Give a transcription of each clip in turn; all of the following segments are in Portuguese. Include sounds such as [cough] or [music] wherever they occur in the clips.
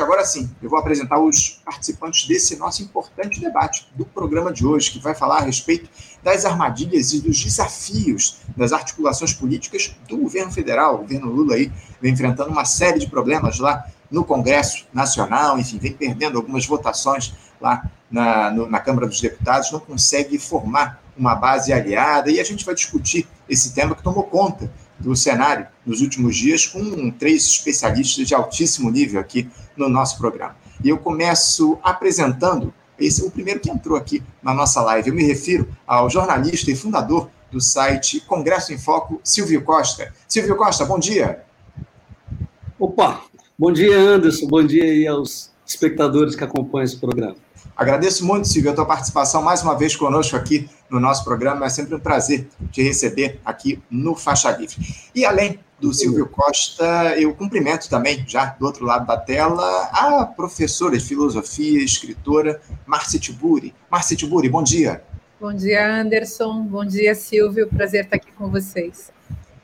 Agora sim, eu vou apresentar os participantes desse nosso importante debate do programa de hoje, que vai falar a respeito das armadilhas e dos desafios das articulações políticas do governo federal. O governo Lula aí vem enfrentando uma série de problemas lá no Congresso Nacional, enfim, vem perdendo algumas votações lá na, no, na Câmara dos Deputados, não consegue formar uma base aliada, e a gente vai discutir esse tema que tomou conta do cenário nos últimos dias com três especialistas de altíssimo nível aqui no nosso programa. E eu começo apresentando esse o primeiro que entrou aqui na nossa live. Eu me refiro ao jornalista e fundador do site Congresso em Foco, Silvio Costa. Silvio Costa, bom dia. Opa, bom dia, Anderson. Bom dia aí aos espectadores que acompanham esse programa. Agradeço muito, Silvio, a tua participação mais uma vez conosco aqui no nosso programa. É sempre um prazer te receber aqui no Faixa Livre. E além do Silvio Costa, eu cumprimento também, já do outro lado da tela, a professora de filosofia, escritora, Márcia Tiburi. Márcia Tiburi, bom dia. Bom dia, Anderson. Bom dia, Silvio. Prazer estar aqui com vocês.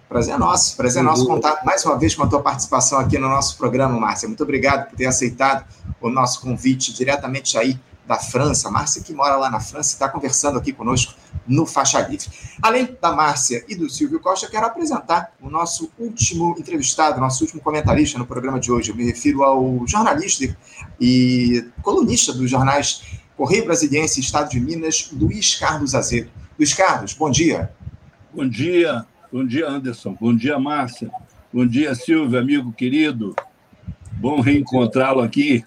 Prazer é nosso, prazer é nosso contar mais uma vez com a tua participação aqui no nosso programa, Márcia. Muito obrigado por ter aceitado o nosso convite diretamente aí da França. Márcia, que mora lá na França, está conversando aqui conosco no Faixa Livre. Além da Márcia e do Silvio Costa, quero apresentar o nosso último entrevistado, nosso último comentarista no programa de hoje. Eu me refiro ao jornalista e colunista dos jornais Correio Brasiliense e Estado de Minas, Luiz Carlos Azedo. Luiz Carlos, bom dia. Bom dia, bom dia, Anderson. Bom dia, Márcia. Bom dia, Silvio, amigo querido. Bom reencontrá-lo aqui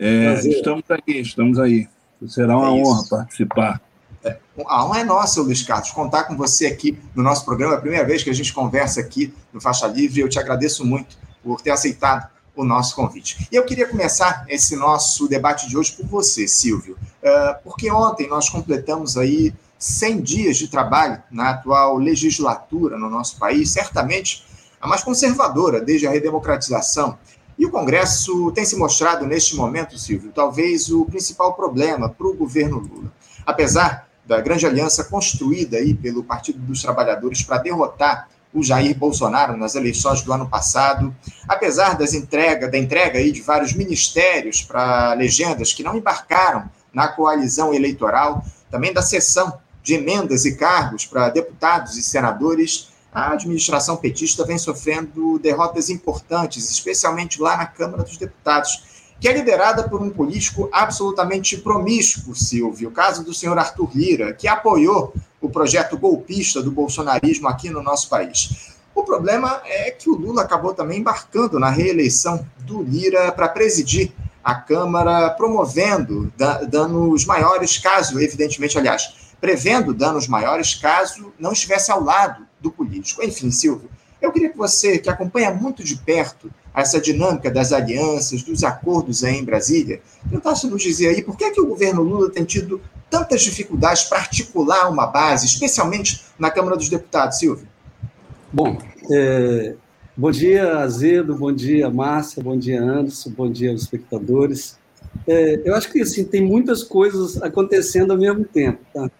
é, estamos aí, estamos aí. Será uma é honra participar. É, a honra é nossa, Luiz Carlos, contar com você aqui no nosso programa. É a primeira vez que a gente conversa aqui no Faixa Livre. Eu te agradeço muito por ter aceitado o nosso convite. E eu queria começar esse nosso debate de hoje por você, Silvio, é, porque ontem nós completamos aí 100 dias de trabalho na atual legislatura no nosso país, certamente a mais conservadora desde a redemocratização. E o Congresso tem se mostrado, neste momento, Silvio, talvez o principal problema para o governo Lula. Apesar da grande aliança construída aí pelo Partido dos Trabalhadores para derrotar o Jair Bolsonaro nas eleições do ano passado, apesar das entrega, da entrega aí de vários ministérios para legendas que não embarcaram na coalizão eleitoral, também da cessão de emendas e cargos para deputados e senadores, a administração petista vem sofrendo derrotas importantes, especialmente lá na Câmara dos Deputados, que é liderada por um político absolutamente promíscuo, Silvio, o caso do senhor Arthur Lira, que apoiou o projeto golpista do bolsonarismo aqui no nosso país. O problema é que o Lula acabou também embarcando na reeleição do Lira para presidir a Câmara, promovendo danos maiores, caso, evidentemente, aliás, prevendo danos maiores caso não estivesse ao lado do político. Enfim, Silvio, eu queria que você, que acompanha muito de perto essa dinâmica das alianças, dos acordos aí em Brasília, tentasse nos dizer aí por que, é que o governo Lula tem tido tantas dificuldades para articular uma base, especialmente na Câmara dos Deputados, Silvio? Bom, é, bom dia, Azedo, bom dia, Márcia, bom dia, Anderson, bom dia aos espectadores. É, eu acho que assim, tem muitas coisas acontecendo ao mesmo tempo. Tá?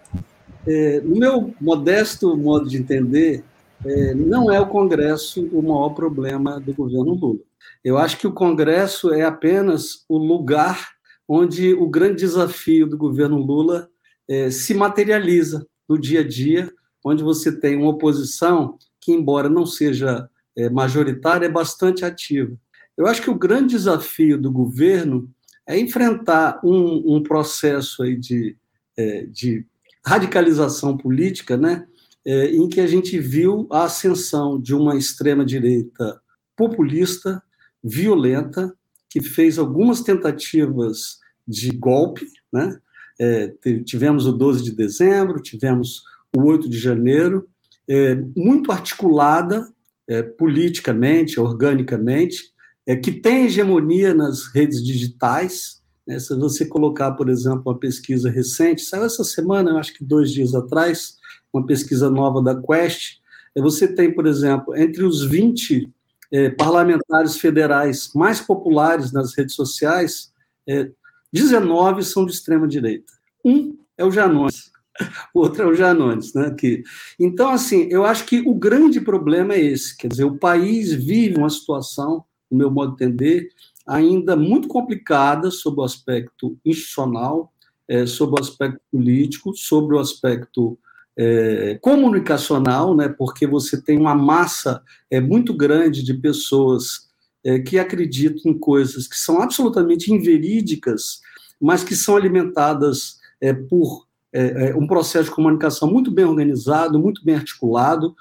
É, no meu modesto modo de entender, é, não é o Congresso o maior problema do governo Lula. Eu acho que o Congresso é apenas o lugar onde o grande desafio do governo Lula é, se materializa no dia a dia, onde você tem uma oposição que, embora não seja é, majoritária, é bastante ativa. Eu acho que o grande desafio do governo é enfrentar um, um processo aí de, é, de radicalização política, né, é, em que a gente viu a ascensão de uma extrema-direita populista, violenta, que fez algumas tentativas de golpe, né? É, tivemos o 12 de dezembro, tivemos o 8 de janeiro, é, muito articulada é, politicamente, organicamente, é, que tem hegemonia nas redes digitais? Se você colocar, por exemplo, uma pesquisa recente, saiu essa semana, acho que dois dias atrás, uma pesquisa nova da Quest, é, você tem, por exemplo, entre os 20 é, parlamentares federais mais populares nas redes sociais, é, 19 são de extrema-direita. Um é o Janones, [laughs] o outro é o Janones. Né, que, então, assim, eu acho que o grande problema é esse, quer dizer, o país vive uma situação, no meu modo de entender, ainda muito complicada sob o aspecto institucional, é, sob o aspecto político, sobre o aspecto é, comunicacional, né, porque você tem uma massa é, muito grande de pessoas é, que acreditam em coisas que são absolutamente inverídicas, mas que são alimentadas é, por é, é, um processo de comunicação muito bem organizado, muito bem articulado.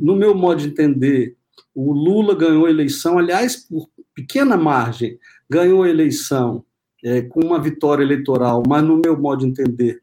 no meu modo de entender, o Lula ganhou a eleição, aliás, por pequena margem, ganhou a eleição com uma vitória eleitoral, mas, no meu modo de entender,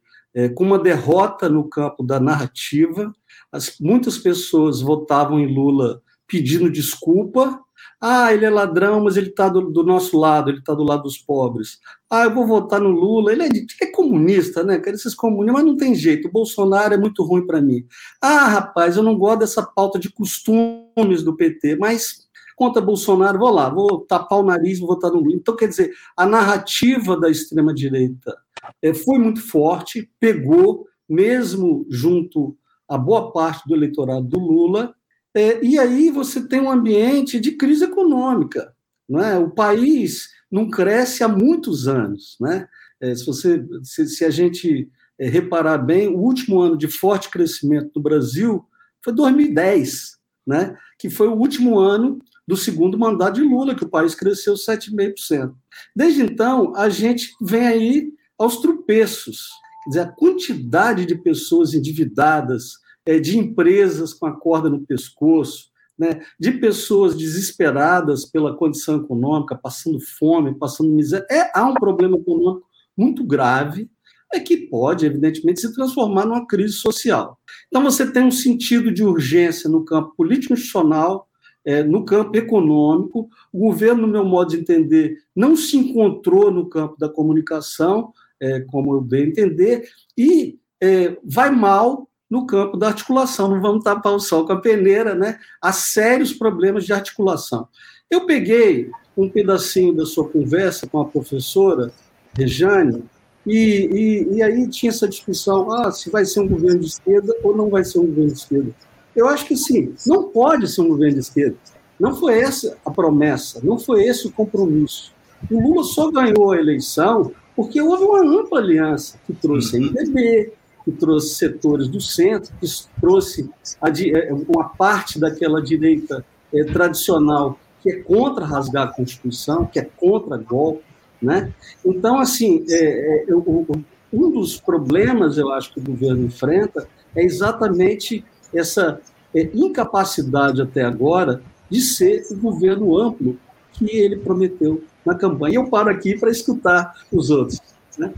com uma derrota no campo da narrativa. As, muitas pessoas votavam em Lula pedindo desculpa, ah, ele é ladrão, mas ele está do, do, nosso lado, ele está do lado dos pobres. Ah, eu vou votar no Lula, ele é, é comunista, né? Quer esses comunistas, mas não tem jeito, o Bolsonaro é muito ruim para mim. Ah, rapaz, eu não gosto dessa pauta de costumes do PT, mas contra Bolsonaro, vou lá, vou tapar o nariz vou votar no Lula. Então, quer dizer, a narrativa da extrema-direita é, foi muito forte, pegou, mesmo junto a boa parte do eleitorado do Lula, é, e aí você tem um ambiente de crise econômica. Não é? O país não cresce há muitos anos. Né? É, se, você, se, a gente reparar bem, o último ano de forte crescimento do Brasil foi 2010, né? que foi o último ano do segundo mandato de Lula, que o país cresceu 7,5%. Desde então, a gente vem aí aos tropeços. Quer dizer, a quantidade de pessoas endividadas, é, de empresas com a corda no pescoço, né, de pessoas desesperadas pela condição econômica, passando fome, passando miséria. É, há um problema econômico muito grave, é que pode, evidentemente, se transformar numa crise social. Então, você tem um sentido de urgência no campo político-institucional, é, no campo econômico. O governo, no meu modo de entender, não se encontrou no campo da comunicação, é, como eu a entender, e é, vai mal no campo da articulação. Não vamos tapar o sol com a peneira, né? Há sérios problemas de articulação. Eu peguei um pedacinho da sua conversa com a professora Rejane, e, e, e, aí tinha essa discussão: ah, se vai ser um governo de esquerda ou não vai ser um governo de esquerda. Eu acho que sim, não pode ser um governo de esquerda. Não foi essa a promessa, não foi esse o compromisso. O Lula só ganhou a eleição porque houve uma ampla aliança que trouxe a MDB, que trouxe setores do centro, que trouxe a, é, uma parte daquela direita é, tradicional que é contra rasgar a Constituição, que é contra golpe, né? Então, assim, é, é, eu, um dos problemas, eu acho, que o governo enfrenta é exatamente essa é, incapacidade até agora de ser o governo amplo que ele prometeu na campanha. Eu paro aqui para escutar os outros. Né?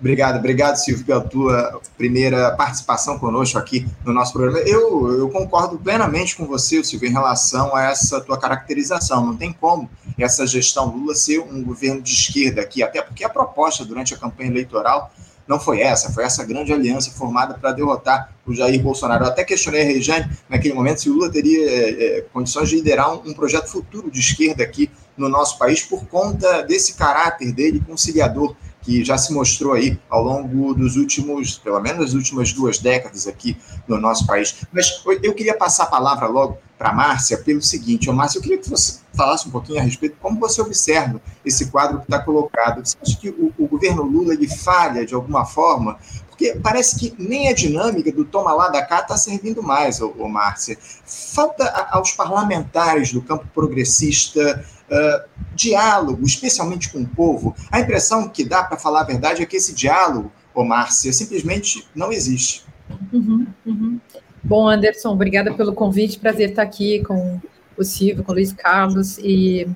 Obrigado, obrigado, Silvio, pela tua primeira participação conosco aqui no nosso programa. Eu, eu concordo plenamente com você, Silvio, em relação a essa tua caracterização. Não tem como essa gestão Lula ser um governo de esquerda aqui, até porque a proposta durante a campanha eleitoral não foi essa, foi essa grande aliança formada para derrotar o Jair Bolsonaro. Eu até questionei a Rejane naquele momento se o Lula teria é, é, condições de liderar um, um projeto futuro de esquerda aqui no nosso país por conta desse caráter dele conciliador que já se mostrou aí ao longo dos últimos, pelo menos das últimas duas décadas aqui no nosso país. Mas eu queria passar a palavra logo para a Márcia pelo seguinte, ô Márcia, eu queria que você falasse um pouquinho a respeito de como você observa esse quadro que está colocado. Você acha que o, o governo Lula ele falha de alguma forma? Porque parece que nem a dinâmica do toma lá da cá está servindo mais, ô, ô Márcia. Falta aos parlamentares do campo progressista uh, diálogo, especialmente com o povo. A impressão que dá, para falar a verdade, é que esse diálogo, ô Márcia, simplesmente não existe. Uhum, uhum. Bom, Anderson, obrigada pelo convite. Prazer estar aqui com o Silvio, com o Luiz Carlos. E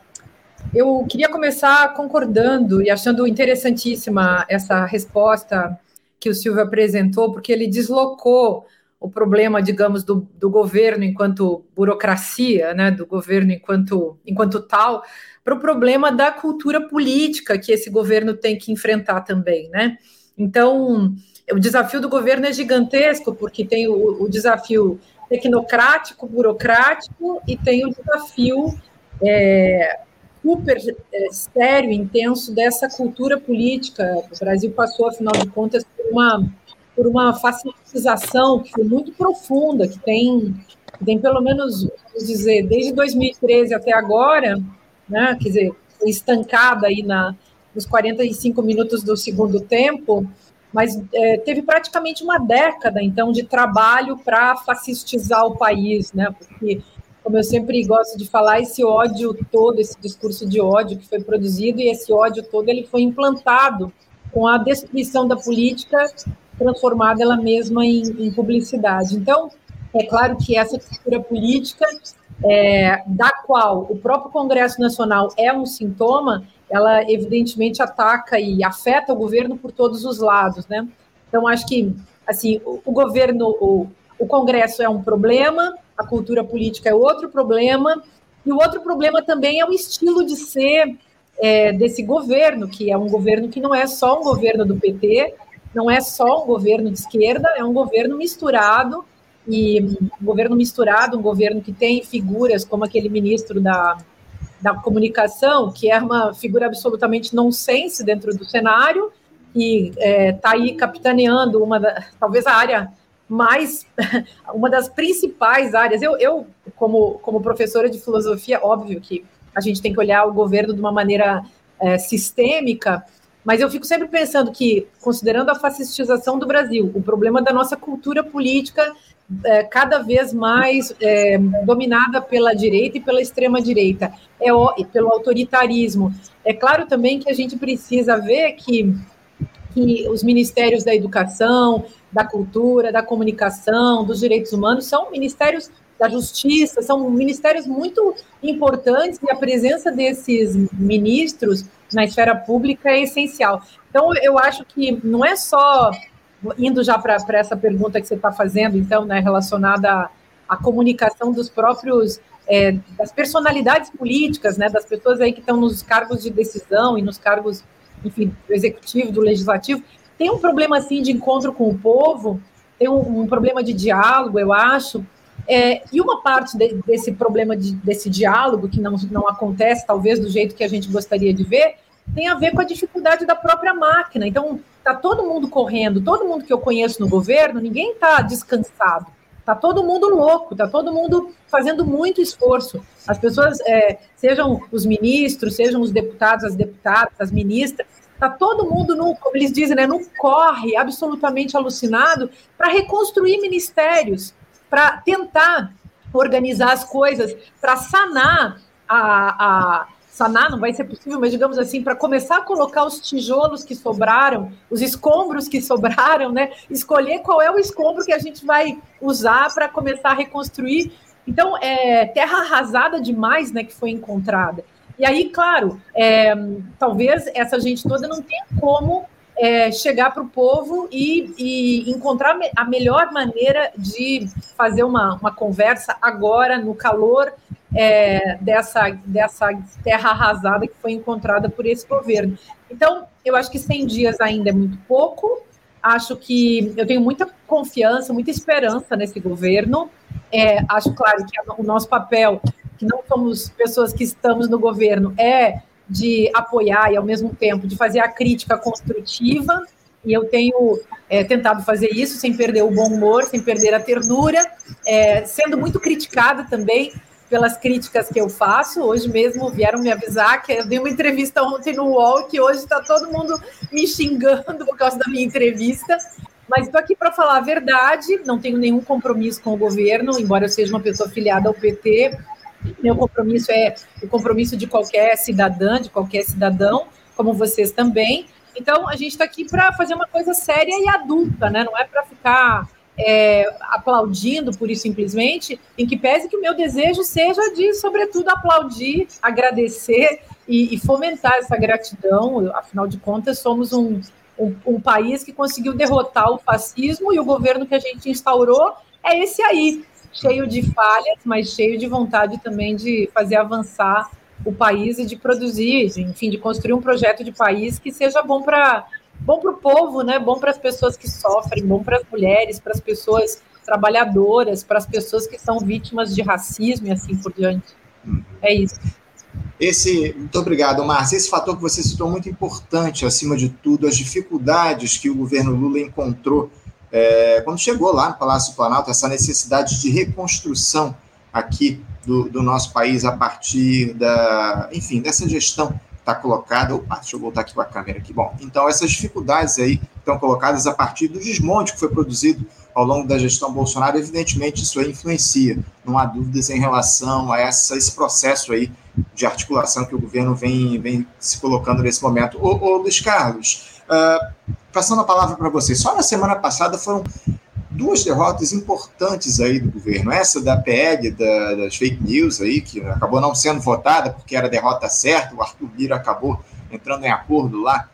eu queria começar concordando e achando interessantíssima essa resposta que o Silvio apresentou, porque ele deslocou o problema, digamos, do, do governo enquanto burocracia, né, do governo enquanto, enquanto tal, para o problema da cultura política que esse governo tem que enfrentar também, né? Então, o desafio do governo é gigantesco, porque tem o, o desafio tecnocrático, burocrático, e tem o desafio é, super é, sério, intenso dessa cultura política. O Brasil passou, afinal de contas, por uma por uma facilitização que foi muito profunda, que tem, tem pelo menos, vamos dizer, desde 2013 até agora, né, quer dizer, estancada aí na, nos 45 minutos do segundo tempo, mas é, teve praticamente uma década, então, de trabalho para fascistizar o país, né? Porque, como eu sempre gosto de falar, esse ódio todo, esse discurso de ódio que foi produzido, e esse ódio todo ele foi implantado com a destruição da política, transformada ela mesma em, em publicidade. Então, é claro que essa cultura política, é, da qual o próprio Congresso Nacional é um sintoma, ela evidentemente ataca e afeta o governo por todos os lados, né? Então acho que assim o, o governo, o, o Congresso é um problema, a cultura política é outro problema e o outro problema também é o estilo de ser é, desse governo, que é um governo que não é só um governo do PT, não é só um governo de esquerda, é um governo misturado e um governo misturado, um governo que tem figuras como aquele ministro da da comunicação, que é uma figura absolutamente nonsense dentro do cenário, e está é, tá aí capitaneando uma da, talvez a área mais, [laughs] uma das principais áreas. Eu, eu como, como professora de filosofia, óbvio que a gente tem que olhar o governo de uma maneira é, sistêmica, mas eu fico sempre pensando que, considerando a fascistização do Brasil, o problema da nossa cultura política é, cada vez mais é, dominada pela direita e pela extrema direita, é o, pelo autoritarismo. É claro também que a gente precisa ver que, que os ministérios da educação, da cultura, da comunicação, dos direitos humanos são ministérios da justiça, são ministérios muito importantes e a presença desses ministros na esfera pública é essencial. Então, eu acho que não é só indo já para essa pergunta que você está fazendo, então, né, relacionada à, à comunicação dos próprios, é, das personalidades políticas, né, das pessoas aí que estão nos cargos de decisão e nos cargos, enfim, do executivo, do legislativo, tem um problema, assim, de encontro com o povo, tem um, um problema de diálogo, eu acho, é, e uma parte de, desse problema, de, desse diálogo, que não, não acontece, talvez, do jeito que a gente gostaria de ver, tem a ver com a dificuldade da própria máquina. Então, está todo mundo correndo, todo mundo que eu conheço no governo, ninguém está descansado. Está todo mundo louco, está todo mundo fazendo muito esforço. As pessoas, é, sejam os ministros, sejam os deputados, as deputadas, as ministras, está todo mundo, no, como eles dizem, né, no corre absolutamente alucinado para reconstruir ministérios, para tentar organizar as coisas, para sanar a, a sanar, não vai ser possível, mas digamos assim, para começar a colocar os tijolos que sobraram, os escombros que sobraram, né? Escolher qual é o escombro que a gente vai usar para começar a reconstruir. Então, é terra arrasada demais, né, que foi encontrada. E aí, claro, é, talvez essa gente toda não tenha como é, chegar para o povo e, e, encontrar a melhor maneira de fazer uma, uma conversa agora, no calor é, dessa, dessa terra arrasada que foi encontrada por esse governo. Então, eu acho que 100 dias ainda é muito pouco. Acho que eu tenho muita confiança, muita esperança nesse governo. É, acho, claro, que o nosso papel, que não somos pessoas que estamos no governo, é de apoiar e, ao mesmo tempo, de fazer a crítica construtiva. E eu tenho é, tentado fazer isso sem perder o bom humor, sem perder a ternura, é, sendo muito criticada também pelas críticas que eu faço. Hoje mesmo vieram me avisar que eu dei uma entrevista ontem no UOL, que hoje está todo mundo me xingando por causa da minha entrevista. Mas estou aqui para falar a verdade, não tenho nenhum compromisso com o governo, embora eu seja uma pessoa filiada ao PT. Meu compromisso é o compromisso de qualquer cidadã, de qualquer cidadão, como vocês também. Então, a gente está aqui para fazer uma coisa séria e adulta, né? Não é para ficar é, aplaudindo por isso simplesmente, em que pese que o meu desejo seja de, sobretudo, aplaudir, agradecer e, e fomentar essa gratidão. Afinal de contas, somos um, um, um, país que conseguiu derrotar o fascismo e o governo que a gente instaurou é esse aí, cheio de falhas, mas cheio de vontade também de fazer avançar o país e de produzir, enfim, de construir um projeto de país que seja bom para bom para o povo, né? Bom para as pessoas que sofrem, bom para as mulheres, para as pessoas trabalhadoras, para as pessoas que são vítimas de racismo e assim por diante. É isso. Esse, muito obrigado, Márcia. Esse fator que você citou é muito importante, acima de tudo, as dificuldades que o governo Lula encontrou é, quando chegou lá no Palácio do Planalto, essa necessidade de reconstrução aqui do, do nosso país a partir da, enfim, dessa gestão está colocada. Opa, deixa eu voltar aqui com a câmera aqui. Bom, então essas dificuldades aí estão colocadas a partir do desmonte que foi produzido ao longo da gestão Bolsonaro, evidentemente isso aí influencia. Não há dúvidas em relação a essa, esse processo aí de articulação que o governo vem, vem se colocando nesse momento. Ô, ô Luiz Carlos, uh, passando a palavra para você, só na semana passada foram duas derrotas importantes aí do governo. Essa da PL, da, das fake news aí, que acabou não sendo votada porque era derrota certa, o Arthur Lira acabou entrando em acordo lá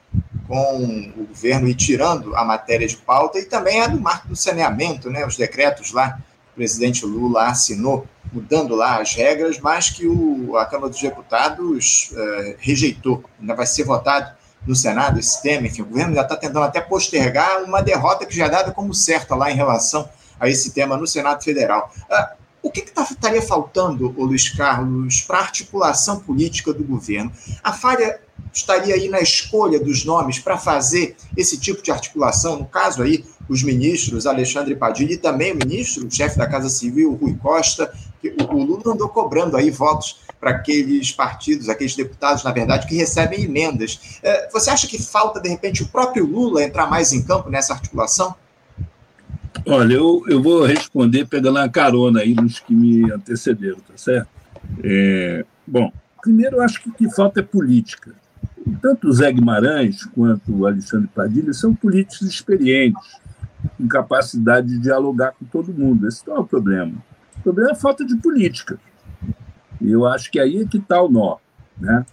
com o governo e tirando a matéria de pauta, e também a do marco do saneamento, né, os decretos lá, o presidente Lula assinou, mudando lá as regras, mas que o, a Câmara dos Deputados uh, rejeitou. Ainda vai ser votado no Senado esse tema, enfim, o governo já está tentando até postergar uma derrota que já é dada como certa lá em relação a esse tema no Senado Federal. Uh, o que, que tá, estaria faltando, Luiz Carlos, para a articulação política do governo? A falha estaria aí na escolha dos nomes para fazer esse tipo de articulação? No caso aí, os ministros Alexandre Padilha e também o ministro, o chefe da Casa Civil, Rui Costa, que o Lula andou cobrando aí votos para aqueles partidos, aqueles deputados, na verdade, que recebem emendas. É, você acha que falta, de repente, o próprio Lula entrar mais em campo nessa articulação? Olha, eu, eu vou responder pegando a carona aí nos que me antecederam, tá certo? É, bom, primeiro eu acho que o que falta é política. Tanto o Zé Guimarães quanto o Alexandre Padilha são políticos experientes, com capacidade de dialogar com todo mundo. Esse não é o problema. O problema é a falta de política. Eu acho que aí é que está o nó. Né?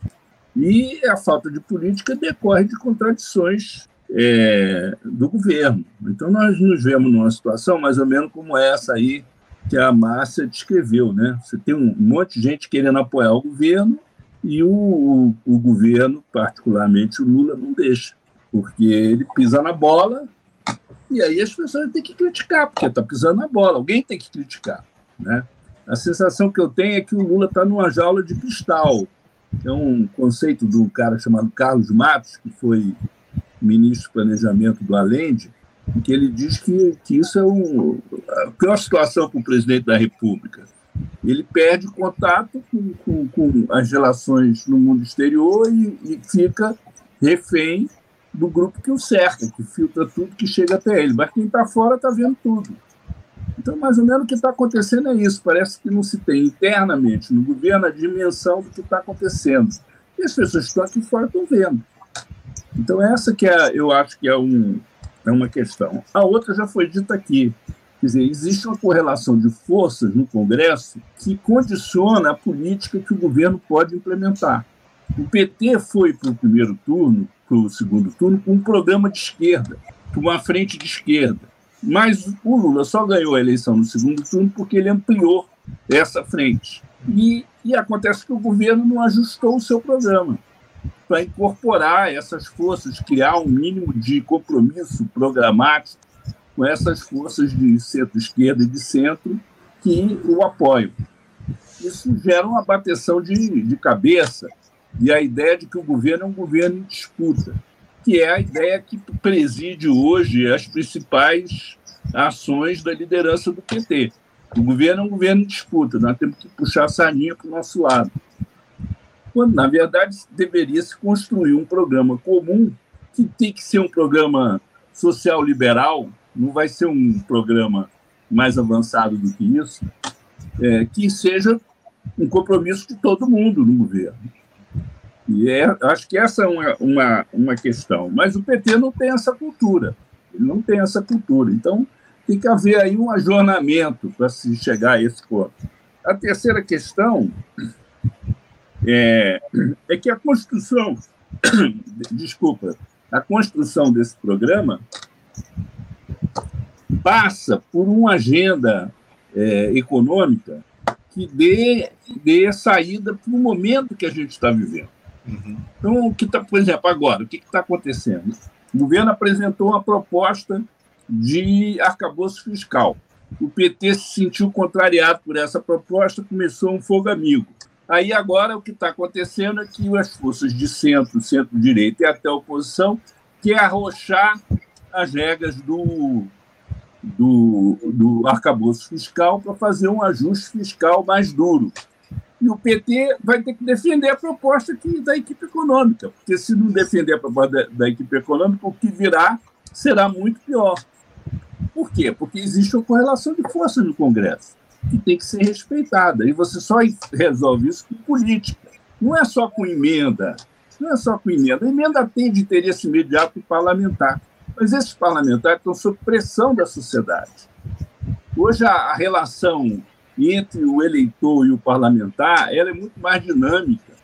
E a falta de política decorre de contradições é, do governo. Então, nós nos vemos numa situação mais ou menos como essa aí que a Márcia descreveu. Né? Você tem um monte de gente querendo apoiar o governo e o, o, o governo, particularmente o Lula, não deixa, porque ele pisa na bola e aí as pessoas têm que criticar, porque está pisando na bola, alguém tem que criticar. Né? A sensação que eu tenho é que o Lula está numa jaula de cristal. É um conceito de um cara chamado Carlos Matos, que foi ministro do Planejamento do Allende, que ele diz que, que isso é um, a pior situação para o presidente da República. Ele perde contato com, com, com as relações no mundo exterior e, e fica refém do grupo que o cerca, que filtra tudo que chega até ele. Mas quem está fora está vendo tudo. Então, mais ou menos o que está acontecendo é isso. Parece que não se tem internamente no governo a dimensão do que está acontecendo. E as pessoas que estão aqui fora estão vendo. Então, essa que é, eu acho que é, um, é uma questão. A outra já foi dita aqui. Quer dizer, existe uma correlação de forças no Congresso que condiciona a política que o governo pode implementar. O PT foi para o primeiro turno, para o segundo turno, com um programa de esquerda, com uma frente de esquerda. Mas o Lula só ganhou a eleição no segundo turno porque ele ampliou essa frente. E, e acontece que o governo não ajustou o seu programa para incorporar essas forças, criar um mínimo de compromisso programático com essas forças de centro-esquerda e de centro que o apoiam. Isso gera uma bateção de, de cabeça e a ideia de que o governo é um governo em disputa que é a ideia que preside hoje as principais ações da liderança do PT. O governo é um governo em disputa, nós temos que puxar a sardinha para o nosso lado. Quando, na verdade, deveria se construir um programa comum, que tem que ser um programa social liberal, não vai ser um programa mais avançado do que isso, é, que seja um compromisso de todo mundo no governo. E é, acho que essa é uma, uma, uma questão. Mas o PT não tem essa cultura. Ele não tem essa cultura. Então, tem que haver aí um ajornamento para se chegar a esse ponto. A terceira questão é, é que a construção, [coughs] desculpa, a construção desse programa passa por uma agenda é, econômica que dê, dê saída para o momento que a gente está vivendo. Uhum. Então, o que tá, por exemplo, agora, o que está acontecendo? O governo apresentou uma proposta de arcabouço fiscal. O PT se sentiu contrariado por essa proposta, começou um fogo amigo. Aí agora o que está acontecendo é que as forças de centro, centro-direita e até oposição quer arrochar as regras do, do, do arcabouço fiscal para fazer um ajuste fiscal mais duro. E o PT vai ter que defender a proposta aqui da equipe econômica, porque se não defender a proposta da, da equipe econômica, o que virá será muito pior. Por quê? Porque existe uma correlação de forças no Congresso, que tem que ser respeitada. E você só resolve isso com política. Não é só com emenda. Não é só com emenda. A emenda tem de interesse imediato parlamentar. Mas esses parlamentares estão sob pressão da sociedade. Hoje, a relação entre o eleitor e o parlamentar ela é muito mais dinâmica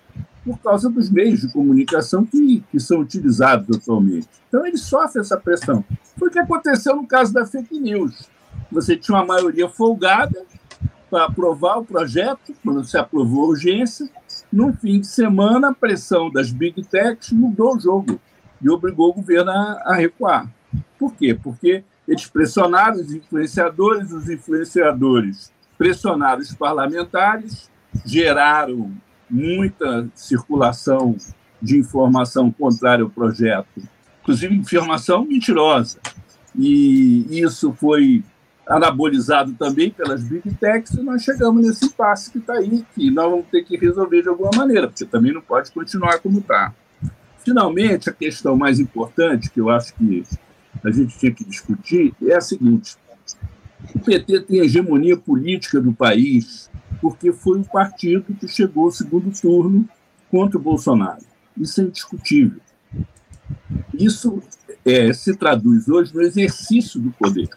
por causa dos meios de comunicação que, que são utilizados atualmente. Então, ele sofre essa pressão. Foi o que aconteceu no caso da fake news. Você tinha uma maioria folgada para aprovar o projeto, quando se aprovou a urgência. No fim de semana, a pressão das big techs mudou o jogo e obrigou o governo a, a recuar. Por quê? Porque eles pressionaram os influenciadores, os influenciadores pressionaram os parlamentares, geraram muita circulação de informação contrária ao projeto, inclusive informação mentirosa. E isso foi anabolizado também pelas big techs e nós chegamos nesse impasse que está aí, que nós vamos ter que resolver de alguma maneira, porque também não pode continuar como está. Finalmente, a questão mais importante que eu acho que a gente tinha que discutir é a seguinte: o PT tem a hegemonia política do país porque foi o partido que chegou ao segundo turno contra o Bolsonaro. Isso é indiscutível. Isso é, se traduz hoje no exercício do poder.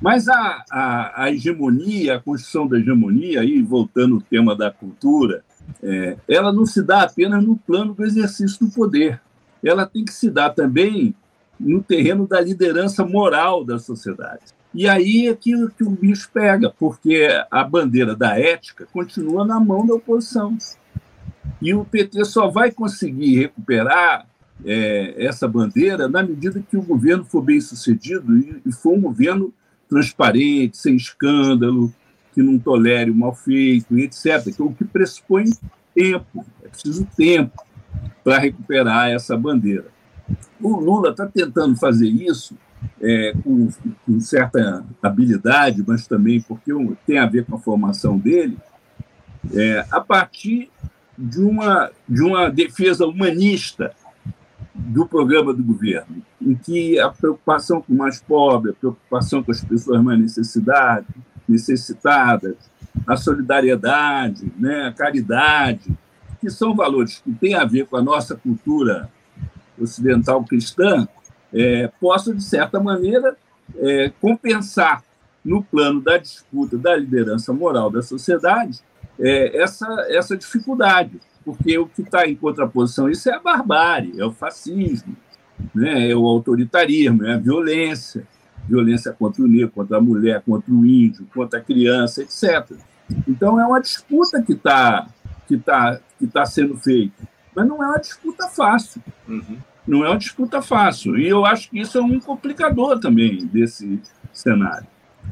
Mas a, a, a, hegemonia, a construção da hegemonia, aí voltando ao tema da cultura, é, ela não se dá apenas no plano do exercício do poder. Ela tem que se dar também no terreno da liderança moral da sociedade. E aí é que, que o bicho pega, porque a bandeira da ética continua na mão da oposição. E o PT só vai conseguir recuperar é, essa bandeira na medida que o governo for bem sucedido e, e for um governo transparente, sem escândalo, que não tolere o mal feito, etc. O que pressupõe tempo, é preciso tempo para recuperar essa bandeira. O Lula está tentando fazer isso é, com, com, certa habilidade, mas também porque tem a ver com a formação dele, é, a partir de uma, de uma defesa humanista do programa do governo, em que a preocupação com o mais pobre, a preocupação com as pessoas mais necessidade, necessitadas, a solidariedade, né, a caridade, que são valores que têm a ver com a nossa cultura ocidental cristã, é, possam, de certa maneira, é, compensar no plano da disputa da liderança moral da sociedade é, essa, essa dificuldade, porque o que está em contraposição a isso é a barbárie, é o fascismo, né, é o autoritarismo, é a violência, violência contra o negro, contra a mulher, contra o índio, contra a criança, etc. Então, é uma disputa que está que tá, que tá sendo feita, mas não é uma disputa fácil. Uhum. Não é uma disputa fácil. E eu acho que isso é um complicador também desse cenário.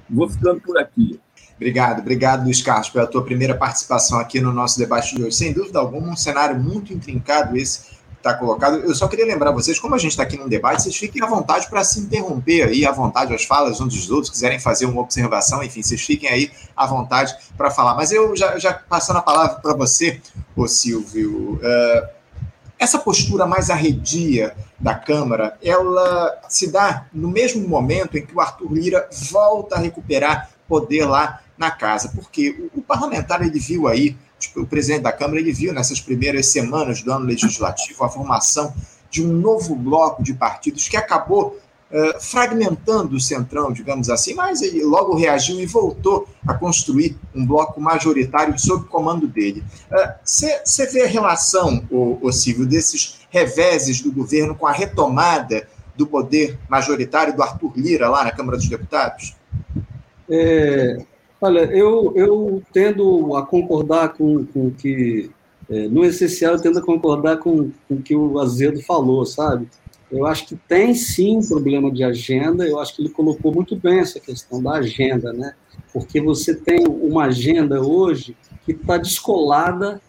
Vou ficando por aqui. Obrigado, obrigado, Luiz Carlos, pela tua primeira participação aqui no nosso debate de hoje. Sem dúvida alguma, um cenário muito intrincado esse está colocado. Eu só queria lembrar vocês, como a gente está aqui num debate, vocês fiquem à vontade para se interromper aí, à vontade as falas uns dos outros, quiserem fazer uma observação, enfim, vocês fiquem aí à vontade para falar. Mas eu já, já passando a palavra para você, ô Silvio, uh, essa postura mais arredia da Câmara, ela se dá no mesmo momento em que o Arthur Lira volta a recuperar poder lá na casa, porque o, parlamentar ele viu aí, tipo, o presidente da Câmara ele viu nessas primeiras semanas do ano legislativo a formação de um novo bloco de partidos que acabou uh, fragmentando o centrão, digamos assim, mas ele logo reagiu e voltou a construir um bloco majoritário sob comando dele. Você uh, vê a relação, o, o Silvio, desses reveses do governo com a retomada do poder majoritário do Arthur Lira lá na Câmara dos Deputados? É, olha, eu, eu tendo a concordar com, com que. É, no essencial, eu tendo a concordar com, com o que o Azedo falou, sabe? Eu acho que tem sim um problema de agenda, eu acho que ele colocou muito bem essa questão da agenda, né? Porque você tem uma agenda hoje que está descolada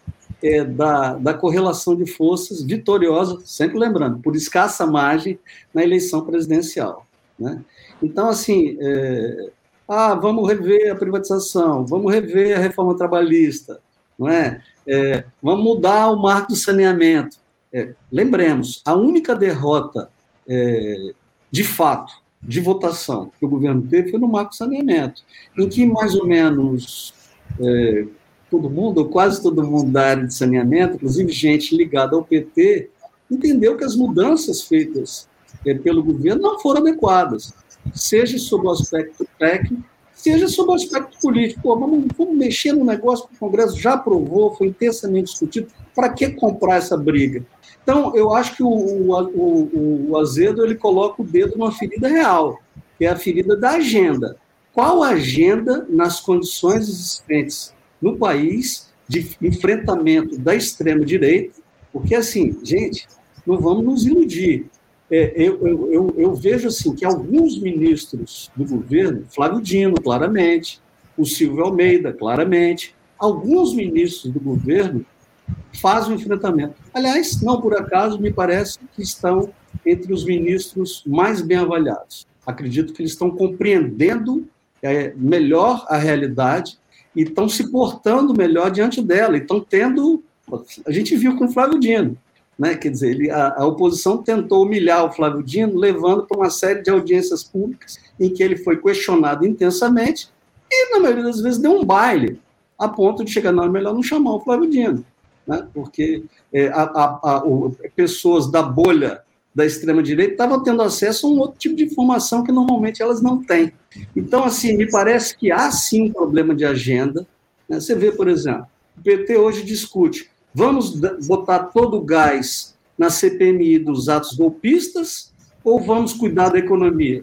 é, da, da correlação de forças vitoriosa, sempre lembrando, por escassa margem na eleição presidencial. Né? Então, assim, é, ah, vamos rever a privatização, vamos rever a reforma trabalhista. não é? é vamos mudar o marco do saneamento. É, lembremos, a única derrota é, de fato de votação que o governo teve foi no marco saneamento, em que mais ou menos é, todo mundo, ou quase todo mundo da área de saneamento, inclusive gente ligada ao PT, entendeu que as mudanças feitas é, pelo governo não foram adequadas, seja sob o aspecto técnico, seja sob o aspecto político. Pô, vamos, vamos mexer no negócio que o Congresso já aprovou, foi intensamente discutido. Para que comprar essa briga? Então, eu acho que o, o, o, o Azedo ele coloca o dedo numa ferida real, que é a ferida da agenda. Qual agenda nas condições existentes no país de enfrentamento da extrema-direita? Porque, assim, gente, não vamos nos iludir. É, eu, eu, eu, eu, vejo assim que alguns ministros do governo, Flávio Dino, claramente, o Silvio Almeida, claramente, alguns ministros do governo fazem o enfrentamento. Aliás, não por acaso, me parece que estão entre os ministros mais bem avaliados. Acredito que eles estão compreendendo é, melhor a realidade e estão se portando melhor diante dela, e estão tendo. A gente viu com o Flávio Dino né? Quer dizer, ele, a, a, oposição tentou humilhar o Flávio Dino, levando para uma série de audiências públicas em que ele foi questionado intensamente e, na maioria das vezes, deu um baile, a ponto de chegar, não, é melhor não chamar o Flávio Dino, né? porque é, a, a, o, pessoas da bolha da extrema-direita estavam tendo acesso a um outro tipo de informação que normalmente elas não têm. Então, assim, me parece que há sim um problema de agenda. Né? Você vê, por exemplo, o PT hoje discute Vamos botar todo o gás na CPMI dos atos golpistas ou vamos cuidar da economia?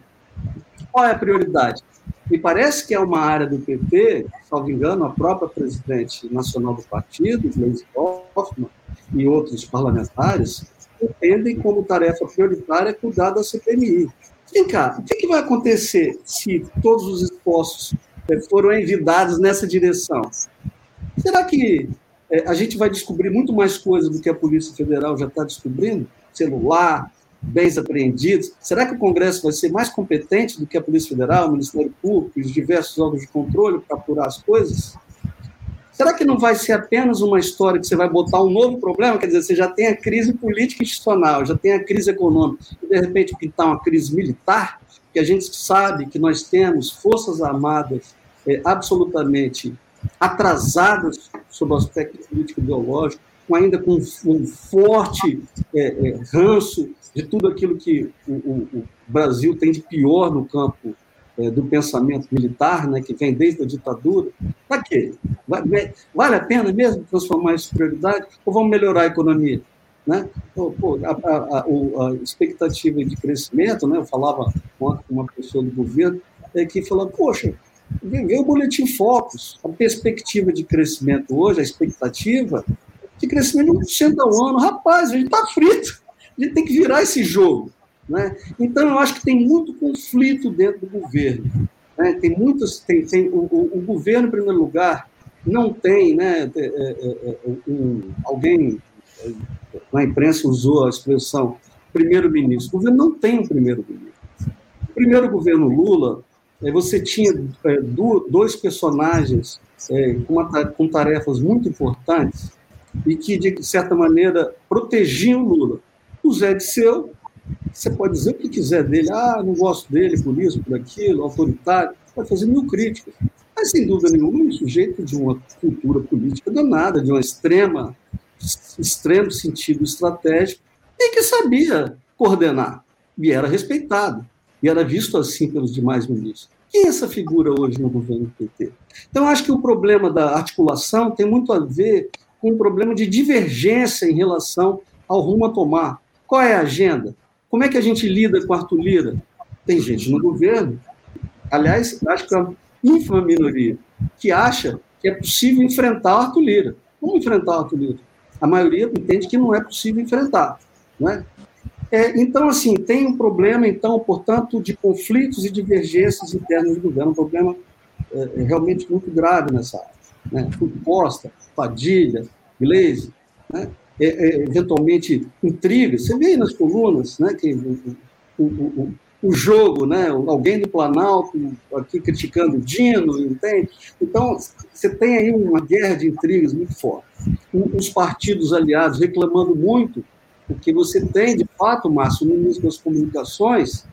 Qual é a prioridade? Me parece que é uma área do PT, salvo engano, a própria presidente nacional do partido, Gleisi Hoffmann, e outros parlamentares, entendem como tarefa prioritária cuidar da CPMI. Vem cá, o que, vai acontecer se todos os esforços eh, foram envidados nessa direção? Será que é, a gente vai descobrir muito mais coisas do que a Polícia Federal já está descobrindo, celular, bens apreendidos. Será que o Congresso vai ser mais competente do que a Polícia Federal, o Ministério Público e os diversos órgãos de controle para apurar as coisas? Será que não vai ser apenas uma história que você vai botar um novo problema? Quer dizer, você já tem a crise política institucional, já tem a crise econômica, e de repente pintar uma crise militar, que a gente sabe que nós temos forças armadas é, absolutamente atrasadas sob o aspecto político-ideológico, ainda com um forte é, é, ranço de tudo aquilo que o, o, o, Brasil tem de pior no campo é, do pensamento militar, né, que vem desde a ditadura. Para quê? Vale, vale, a pena mesmo transformar isso em prioridade? Ou vamos melhorar a economia? Né? Pô, a, a, a, a, expectativa de crescimento, né? eu falava com uma pessoa do governo, é, que falou, poxa, Vê o boletim Focus, a perspectiva de crescimento hoje, a expectativa de crescimento de 1% ao ano. Rapaz, a gente está frito, a gente tem que virar esse jogo. Né? Então, eu acho que tem muito conflito dentro do governo. Né? Tem muitos. Tem, tem, o, o, o governo, em primeiro lugar, não tem. Né, é, é, é, um, alguém na imprensa usou a expressão primeiro-ministro. O governo não tem um primeiro-ministro. O primeiro governo Lula você tinha dois personagens com, tarefas muito importantes e que, de certa maneira, protegiam Lula. O Zé Disseu, você pode dizer o que quiser dele, ah, não gosto dele por isso, por aquilo, autoritário, pode fazer mil críticas. Mas, sem dúvida nenhuma, um sujeito de uma cultura política danada, de uma extrema, extremo sentido estratégico, e que sabia coordenar, e era respeitado e era visto assim pelos demais ministros. Quem é essa figura hoje no governo PT? Então, acho que o problema da articulação tem muito a ver com um problema de divergência em relação ao rumo a tomar. Qual é a agenda? Como é que a gente lida com Arthur Lira? Tem gente no governo, aliás, acho que é uma ínfima minoria, que acha que é possível enfrentar Arthur Lira. Como enfrentar Arthur Lira? A maioria entende que não é possível enfrentar. Não é? É, então, assim, tem um problema, então, portanto, de conflitos e divergências internas do governo, um problema é, é realmente muito grave nessa área. Né? Costa, Padilha, Gleisi, né? É, é, eventualmente intrigas. Você vê aí nas colunas né, que o, o, o, jogo, né? Alguém do Planalto aqui criticando o Dino, entende? Então, você tem aí uma guerra de intrigas muito forte. Os partidos aliados reclamando muito, porque você tem, de fato, Márcio, no ministro das Comunicações,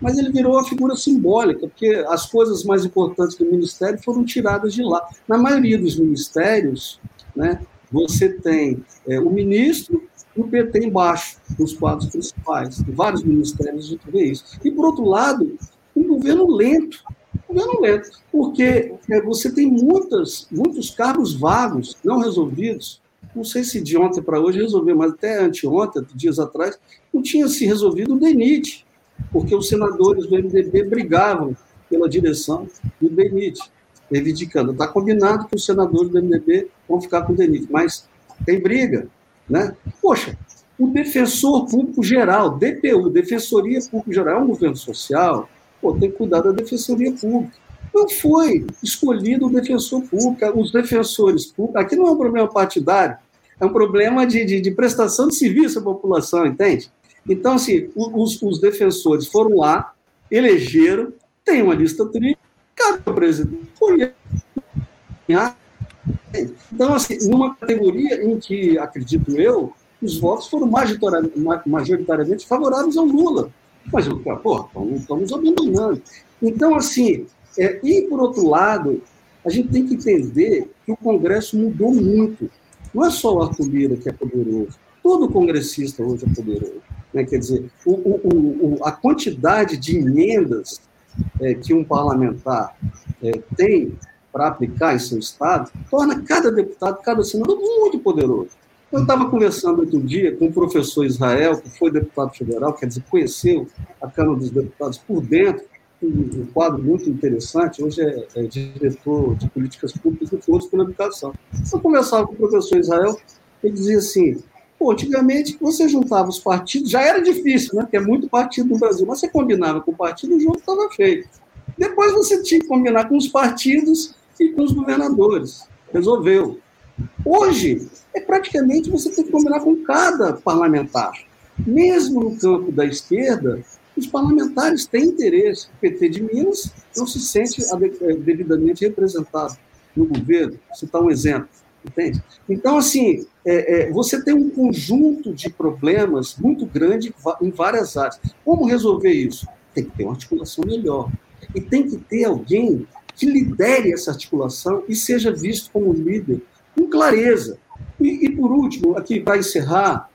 mas ele virou uma figura simbólica, porque as coisas mais importantes do ministério foram tiradas de lá. Na maioria dos ministérios, né, você tem é, o ministro e o PT embaixo, nos quadros principais. Vários ministérios a gente vê isso. E, por outro lado, um governo lento. Um governo lento, porque é, você tem muitas, muitos cargos vagos, não resolvidos. Não sei se de ontem para hoje resolveu, mas até anteontem, dias atrás, não tinha se resolvido o DENIT, porque os senadores do MDB brigavam pela direção do DENIT, reivindicando. Está combinado que os senadores do MDB vão ficar com o DENIT, mas tem briga. Né? Poxa, o defensor público geral, DPU, Defensoria Pública Geral, é um governo social, pô, tem que cuidar da defensoria pública. Não foi escolhido o defensor público, os defensores públicos. Aqui não é um problema partidário, é um problema de, de, de prestação de serviço à população, entende? Então, assim, os, os defensores foram lá, elegeram, tem uma lista tríplice, cada presidente foi então, assim, numa categoria em que, acredito eu, os votos foram majoritariamente favoráveis ao Lula. Mas, pô, estamos abandonando. Então, assim, é, e por outro lado, a gente tem que entender que o Congresso mudou muito. Não é só o Arthur Lira que é poderoso, todo congressista hoje é poderoso. Né? Quer dizer, o, o, o, a quantidade de emendas é, que um parlamentar é, tem para aplicar em seu estado, torna cada deputado, cada senador muito poderoso. Eu estava conversando outro dia com o professor Israel, que foi deputado federal, quer dizer, conheceu a Câmara dos Deputados por dentro, um, quadro muito interessante, hoje é, é, diretor de políticas públicas e Forças pela Educação. Eu conversava com o professor Israel, ele dizia assim, pô, antigamente você juntava os partidos, já era difícil, né, porque é muito partido no Brasil, mas você combinava com o partido, junto estava feito. Depois você tinha que combinar com os partidos e com os governadores. Resolveu. Hoje, é praticamente você tem que combinar com cada parlamentar. Mesmo no campo da esquerda, os parlamentares têm interesse. O PT de Minas não se sente eh, devidamente representado no governo. Vou citar um exemplo. Entende? Então, assim, é, é, você tem um conjunto de problemas muito grande em várias áreas. Como resolver isso? Tem que ter uma articulação melhor. E tem que ter alguém que lidere essa articulação e seja visto como líder com clareza. E, e por último, aqui para encerrar,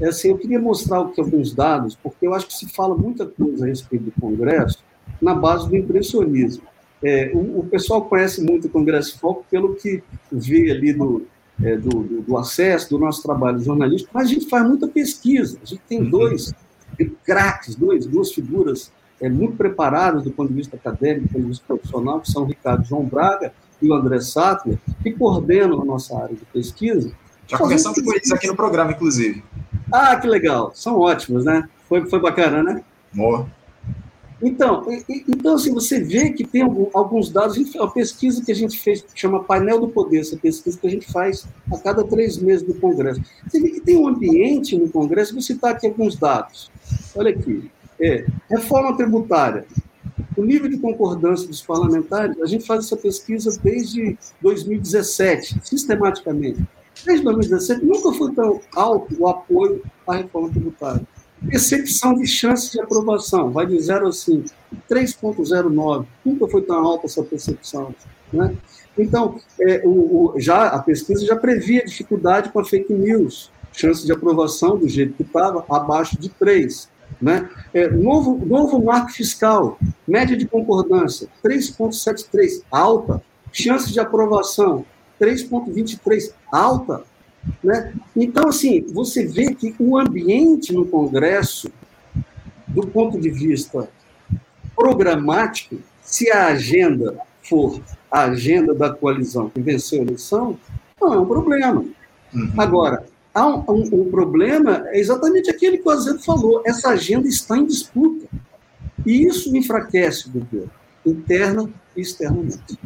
é assim, eu queria mostrar aqui alguns dados, porque eu acho que se fala muita coisa a respeito do Congresso na base do impressionismo. É, o, o, pessoal conhece muito o Congresso Foco pelo que vê ali do, é, do, do, do, acesso, do nosso trabalho jornalístico, mas a gente faz muita pesquisa. A gente tem uhum. dois craques, dois, duas figuras é, muito preparados do ponto de vista acadêmico, do ponto de vista profissional, que são o Ricardo João Braga e o André Sattler, que coordenam a nossa área de pesquisa. Já conversamos com eles aqui no programa, inclusive. Ah, que legal. São ótimos, né? Foi, foi bacana, né? Boa. Então, então, assim, você vê que tem alguns dados, a pesquisa que a gente fez, que chama Painel do Poder, essa pesquisa que a gente faz a cada três meses no Congresso. Você vê que tem um ambiente no Congresso, vou citar aqui alguns dados. Olha aqui. É, reforma tributária. O nível de concordância dos parlamentares, a gente faz essa pesquisa desde 2017, sistematicamente. Desde 2017, nunca foi tão alto o apoio à reforma tributária. Percepção de chances de aprovação, vai de 0 a 5, 3,09. Nunca foi tão alta essa percepção. Né? Então, é, o, o, já, a pesquisa já previa dificuldade com a fake news, chance de aprovação do jeito que estava, abaixo de 3. Né? É, novo, novo marco fiscal, média de concordância, 3,73, alta. Chance de aprovação, 3,23, alta. Né? Então, assim, você vê que o ambiente no Congresso, do ponto de vista programático, se a agenda for a agenda da coalizão que venceu a eleição, não é um problema. Uhum. Agora, há um, um, um, problema, é exatamente aquele que o Azedo falou, essa agenda está em disputa. E isso enfraquece o governo, interna e externamente.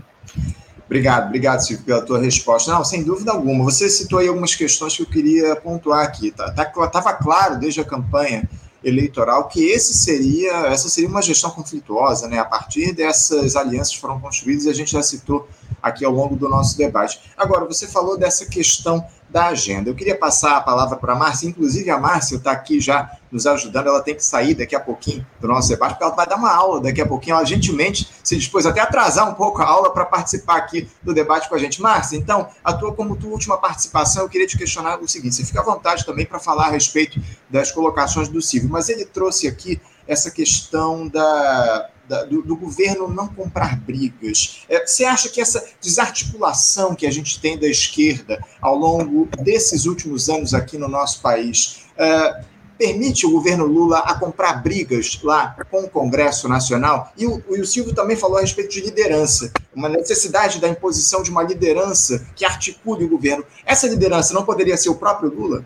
Obrigado, obrigado, Silvio, pela tua resposta. Não, sem dúvida alguma. Você citou aí algumas questões que eu queria pontuar aqui. Tá, tá, tava claro desde a campanha eleitoral, que esse seria, essa seria uma gestão conflituosa, né? A partir dessas alianças foram construídas, e a gente já citou aqui ao longo do nosso debate. Agora, você falou dessa questão da agenda. Eu queria passar a palavra para a Márcia, inclusive a Márcia está aqui já nos ajudando, ela tem que sair daqui a pouquinho do nosso debate, porque ela vai dar uma aula daqui a pouquinho, ela gentilmente se dispôs até a atrasar um pouco a aula para participar aqui do debate com a gente. Márcia, então, a tua, como tua última participação, eu queria te questionar o seguinte, você fica à vontade também para falar a respeito das colocações do Silvio, mas ele trouxe aqui essa questão da, da, do, do, governo não comprar brigas. É, você acha que essa desarticulação que a gente tem da esquerda ao longo desses últimos anos aqui no nosso país é, permite o governo Lula a comprar brigas lá com o Congresso Nacional? E o, e o Silvio também falou a respeito de liderança, uma necessidade da imposição de uma liderança que articule o governo. Essa liderança não poderia ser o próprio Lula?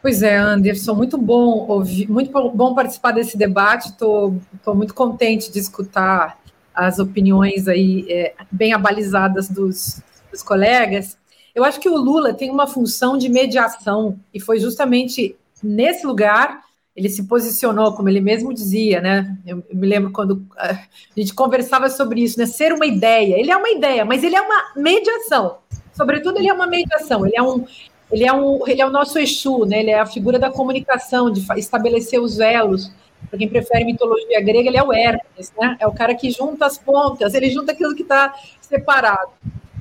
Pois é, Anderson, muito bom ouvir, muito bom participar desse debate. Estou muito contente de escutar as opiniões aí é, bem abalizadas dos, dos colegas. Eu acho que o Lula tem uma função de mediação e foi justamente nesse lugar ele se posicionou, como ele mesmo dizia, né? Eu me lembro quando a gente conversava sobre isso, né? Ser uma ideia. Ele é uma ideia, mas ele é uma mediação. Sobretudo, ele é uma mediação. Ele é um, ele é, um, ele é o nosso Exu, né? ele é a figura da comunicação, de estabelecer os elos. Para quem prefere mitologia grega, ele é o Hermes, né? é o cara que junta as pontas, ele junta aquilo que está separado.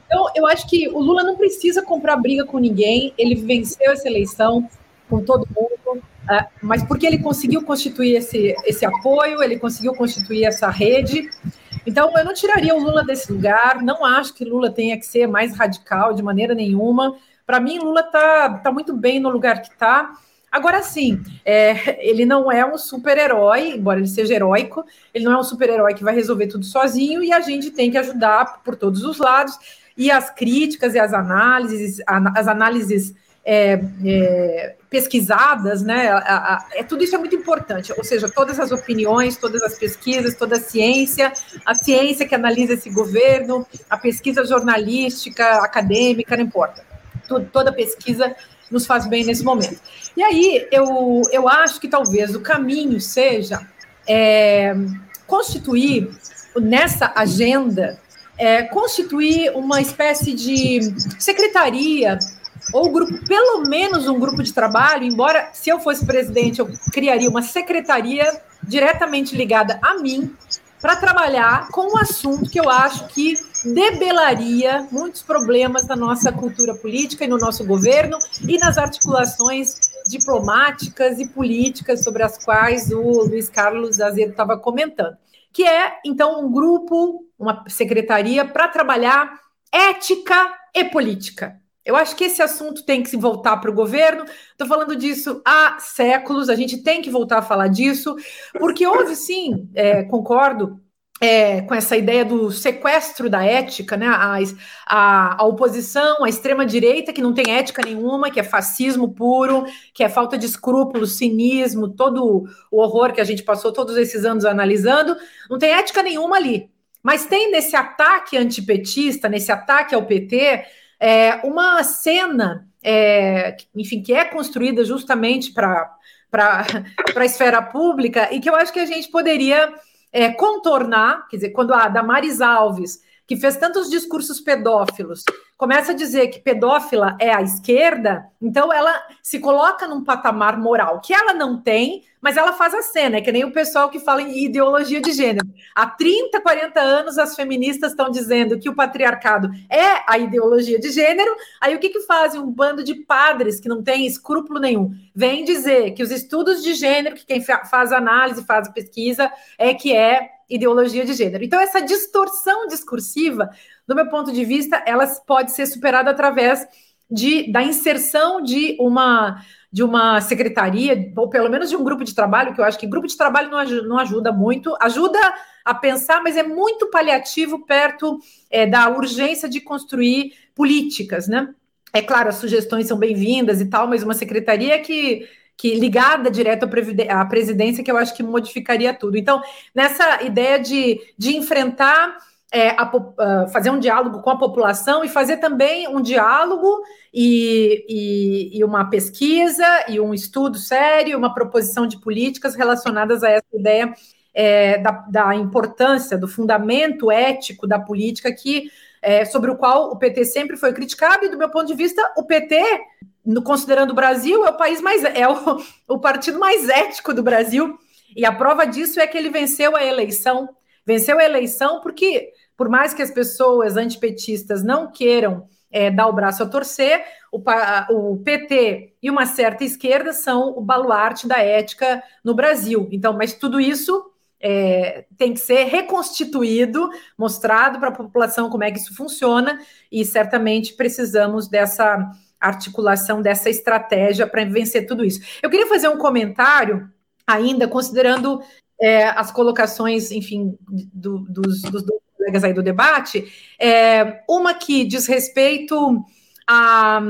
Então, eu acho que o Lula não precisa comprar briga com ninguém, ele venceu essa eleição com todo mundo, uh, mas porque ele conseguiu constituir esse, esse apoio, ele conseguiu constituir essa rede. Então, eu não tiraria o Lula desse lugar, não acho que Lula tenha que ser mais radical de maneira nenhuma. Para mim, Lula está tá muito bem no lugar que está. Agora sim, é, ele não é um super-herói, embora ele seja heróico, ele não é um super-herói que vai resolver tudo sozinho e a gente tem que ajudar por todos os lados. E as críticas e as análises, as análises é, é, pesquisadas, né? A, a, é, tudo isso é muito importante, ou seja, todas as opiniões, todas as pesquisas, toda a ciência, a ciência que analisa esse governo, a pesquisa jornalística, acadêmica, não importa toda pesquisa nos faz bem nesse momento. E aí eu, eu acho que talvez o caminho seja é, constituir nessa agenda é, constituir uma espécie de secretaria ou grupo, pelo menos um grupo de trabalho, embora se eu fosse presidente eu criaria uma secretaria diretamente ligada a mim para trabalhar com um assunto que eu acho que debelaria muitos problemas na nossa cultura política e no nosso governo e nas articulações diplomáticas e políticas sobre as quais o Luiz Carlos Azevedo estava comentando, que é então um grupo, uma secretaria para trabalhar ética e política. Eu acho que esse assunto tem que se voltar para o governo. Estou falando disso há séculos, a gente tem que voltar a falar disso, porque houve sim, é, concordo, é, com essa ideia do sequestro da ética, né? A, a, a, oposição, a extrema-direita, que não tem ética nenhuma, que é fascismo puro, que é falta de escrúpulos, cinismo, todo o horror que a gente passou todos esses anos analisando, não tem ética nenhuma ali. Mas tem nesse ataque antipetista, nesse ataque ao PT, é, uma cena, é, enfim, que é construída justamente para a [laughs] esfera pública e que eu acho que a gente poderia é, contornar, quer dizer, quando a Damares Alves, que fez tantos discursos pedófilos, começa a dizer que pedófila é a esquerda, então ela se coloca num patamar moral que ela não tem, mas ela faz a cena, é que nem o pessoal que fala em ideologia de gênero. Há 30, 40 anos as feministas estão dizendo que o patriarcado é a ideologia de gênero, aí o que que fazem? Um bando de padres que não tem escrúpulo nenhum, vem dizer que os estudos de gênero, que quem faz análise, faz pesquisa, é que é ideologia de gênero. Então, essa distorção discursiva, do meu ponto de vista, ela pode ser superada através de, da inserção de uma de uma secretaria, ou pelo menos de um grupo de trabalho, que eu acho que grupo de trabalho não ajuda, não ajuda muito, ajuda a pensar, mas é muito paliativo perto é, da urgência de construir políticas, né? É claro, as sugestões são bem-vindas e tal, mas uma secretaria que que ligada direto à presidência, que eu acho que modificaria tudo. Então, nessa ideia de, de enfrentar é, a, uh, fazer um diálogo com a população e fazer também um diálogo e, e, e, uma pesquisa e um estudo sério, uma proposição de políticas relacionadas a essa ideia é, da, da, importância, do fundamento ético da política que é, sobre o qual o PT sempre foi criticado e do meu ponto de vista o PT no, considerando o Brasil é o país mais é o, [laughs] o partido mais ético do Brasil e a prova disso é que ele venceu a eleição venceu a eleição porque por mais que as pessoas antipetistas não queiram é, dar o braço a torcer, o, o, PT e uma certa esquerda são o baluarte da ética no Brasil. Então, mas tudo isso é, tem que ser reconstituído, mostrado para a população como é que isso funciona, e certamente precisamos dessa articulação, dessa estratégia para vencer tudo isso. Eu queria fazer um comentário ainda, considerando é, as colocações, enfim, do, dos, dos colegas aí do debate, é, uma que diz respeito a,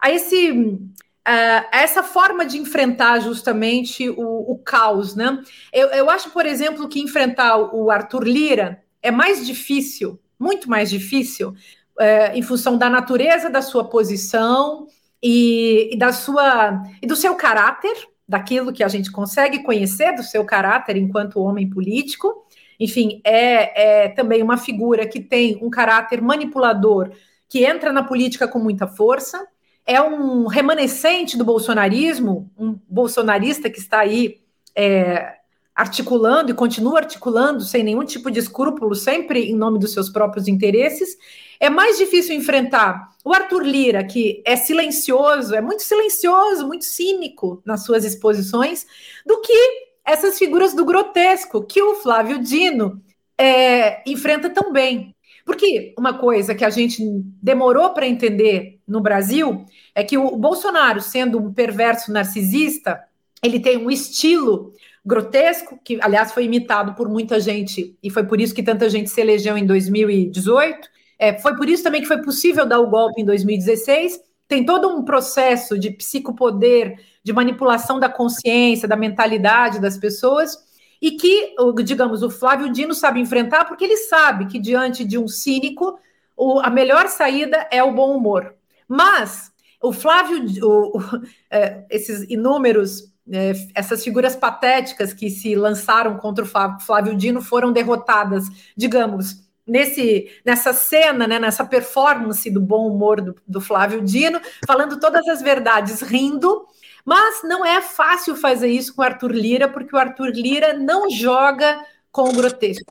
a esse a essa forma de enfrentar justamente o, o caos, né? Eu, eu acho, por exemplo, que enfrentar o Arthur Lira é mais difícil, muito mais difícil, é, em função da natureza da sua posição e, e, da sua e do seu caráter, daquilo que a gente consegue conhecer do seu caráter enquanto homem político, enfim, é, é também uma figura que tem um caráter manipulador, que entra na política com muita força, é um remanescente do bolsonarismo, um bolsonarista que está aí é, articulando e continua articulando sem nenhum tipo de escrúpulo, sempre em nome dos seus próprios interesses. É mais difícil enfrentar o Arthur Lira, que é silencioso, é muito silencioso, muito cínico nas suas exposições, do que essas figuras do grotesco que o Flávio Dino é, enfrenta tão bem. Porque uma coisa que a gente demorou para entender no Brasil é que o Bolsonaro, sendo um perverso narcisista, ele tem um estilo grotesco, que aliás foi imitado por muita gente, e foi por isso que tanta gente se elegeu em 2018. É, foi por isso também que foi possível dar o golpe em 2016. Tem todo um processo de psicopoder de manipulação da consciência, da mentalidade das pessoas, e que, digamos, o Flávio Dino sabe enfrentar, porque ele sabe que diante de um cínico, o, a melhor saída é o bom humor. Mas o Flávio, o, o, é, esses inúmeros, é, essas figuras patéticas que se lançaram contra o Flávio Dino foram derrotadas, digamos, nesse, nessa cena, né, nessa performance do bom humor do, do Flávio Dino, falando todas as verdades, rindo, mas não é fácil fazer isso com o Arthur Lira, porque o Arthur Lira não joga com o grotesco.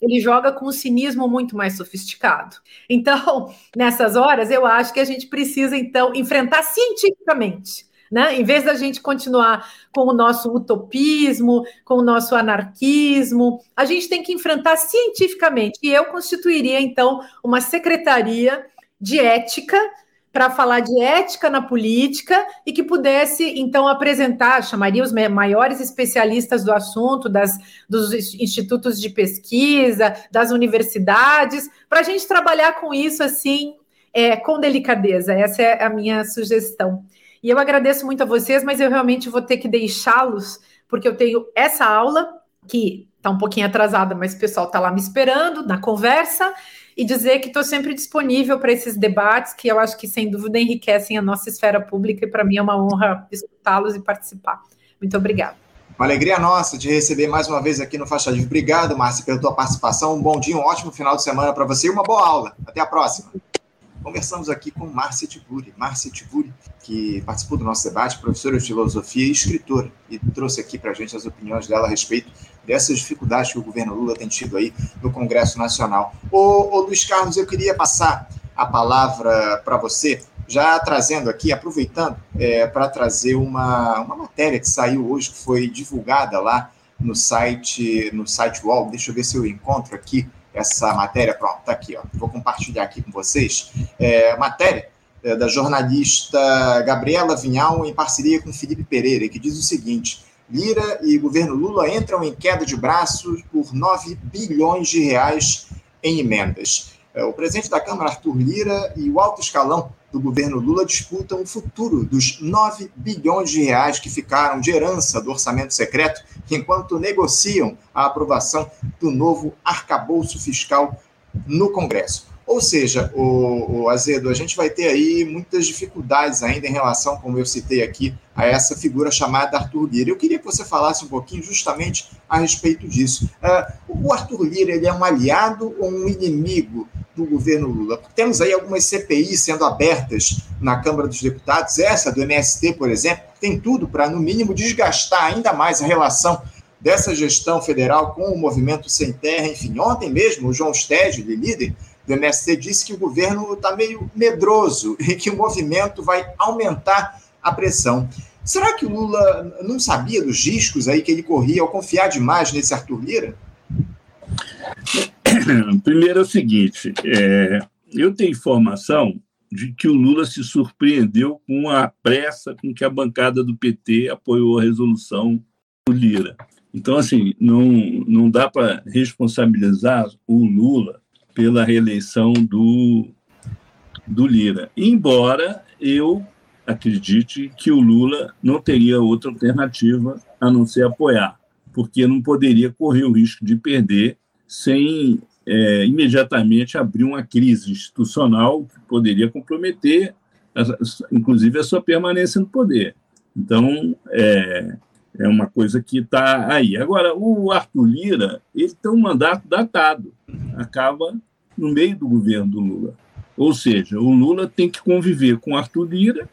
Ele joga com um cinismo muito mais sofisticado. Então, [laughs] nessas horas, eu acho que a gente precisa, então, enfrentar cientificamente. Né? Em vez da gente continuar com o nosso utopismo, com o nosso anarquismo, a gente tem que enfrentar cientificamente. E eu constituiria, então, uma secretaria de ética para falar de ética na política e que pudesse, então, apresentar, chamaria os maiores especialistas do assunto, das, dos institutos de pesquisa, das universidades, para a gente trabalhar com isso, assim, é, com delicadeza. Essa é a minha sugestão. E eu agradeço muito a vocês, mas eu realmente vou ter que deixá-los, porque eu tenho essa aula, que está um pouquinho atrasada, mas o pessoal está lá me esperando na conversa, e dizer que estou sempre disponível para esses debates, que eu acho que, sem dúvida, enriquecem a nossa esfera pública, e para mim é uma honra escutá-los e participar. Muito obrigada. Uma alegria nossa de receber mais uma vez aqui no Faixa Livre. Obrigado, Márcia, pela tua participação. Um bom dia, um ótimo final de semana para você e uma boa aula. Até a próxima. Conversamos aqui com Márcia Tiburi. Márcia Tiburi, que participou do nosso debate, professora de filosofia e escritora, e trouxe aqui para a gente as opiniões dela a respeito dessas dificuldades que o governo Lula tem tido aí no Congresso Nacional. Ô, ô Luiz Carlos, eu queria passar a palavra para você, já trazendo aqui, aproveitando é, para trazer uma, uma matéria que saiu hoje, que foi divulgada lá no site, no site UOL. Deixa eu ver se eu encontro aqui essa matéria. Pronto, está aqui, ó. Vou compartilhar aqui com vocês. É, matéria é, da jornalista Gabriela Vinhal em parceria com Felipe Pereira, que diz o seguinte: Lira e governo Lula entram em queda de braços por 9 bilhões de reais em emendas. É, o presidente da Câmara, Arthur Lira, e o alto escalão do governo Lula disputam o futuro dos 9 bilhões de reais que ficaram de herança do orçamento secreto, enquanto negociam a aprovação do novo arcabouço fiscal no Congresso. Ou seja, o, o, Azedo, a gente vai ter aí muitas dificuldades ainda em relação, como eu citei aqui, a essa figura chamada Arthur Lira. Eu queria que você falasse um pouquinho justamente a respeito disso. Uh, o Arthur Lira ele é um aliado ou um inimigo do governo Lula? Temos aí algumas CPIs sendo abertas na Câmara dos Deputados, essa do MST, por exemplo, tem tudo para, no mínimo, desgastar ainda mais a relação dessa gestão federal com o movimento Sem Terra. Enfim, ontem mesmo, o João Stege, líder do MST, disse que o governo está meio medroso [laughs] e que o movimento vai aumentar a pressão. Será que o Lula não sabia dos riscos aí que ele corria ao confiar demais nesse Arthur Lira? [laughs] Primeiro é o seguinte: é, eu tenho informação de que o Lula se surpreendeu com a pressa com que a bancada do PT apoiou a resolução do Lira. Então, assim, não, não dá para responsabilizar o Lula pela reeleição do, do Lira. Embora eu acredite que o Lula não teria outra alternativa a não ser apoiar, porque não poderia correr o risco de perder sem é, imediatamente abrir uma crise institucional que poderia comprometer, inclusive, a sua permanência no poder. Então, é, é uma coisa que está aí. Agora, o Arthur Lira ele tem um mandato datado, acaba no meio do governo do Lula. Ou seja, o Lula tem que conviver com Arthur Lira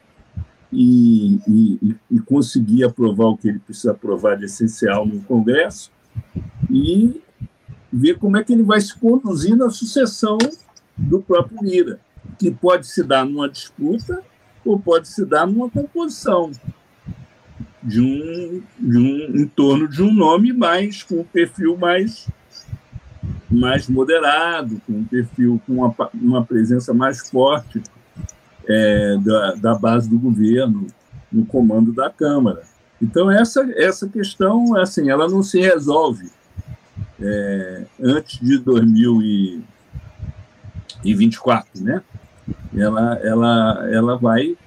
e, e, e, conseguir aprovar o que ele precisa aprovar de essencial no Congresso e ver como é que ele vai se conduzir na sucessão do próprio Lira, que pode se dar numa disputa ou pode se dar numa composição de um, de um em torno de um nome mais com um perfil mais mais moderado, com um perfil com uma, uma presença mais forte é, da, da base do governo no comando da Câmara. Então essa essa questão assim ela não se resolve é, antes de 2024, né? Ela ela ela vai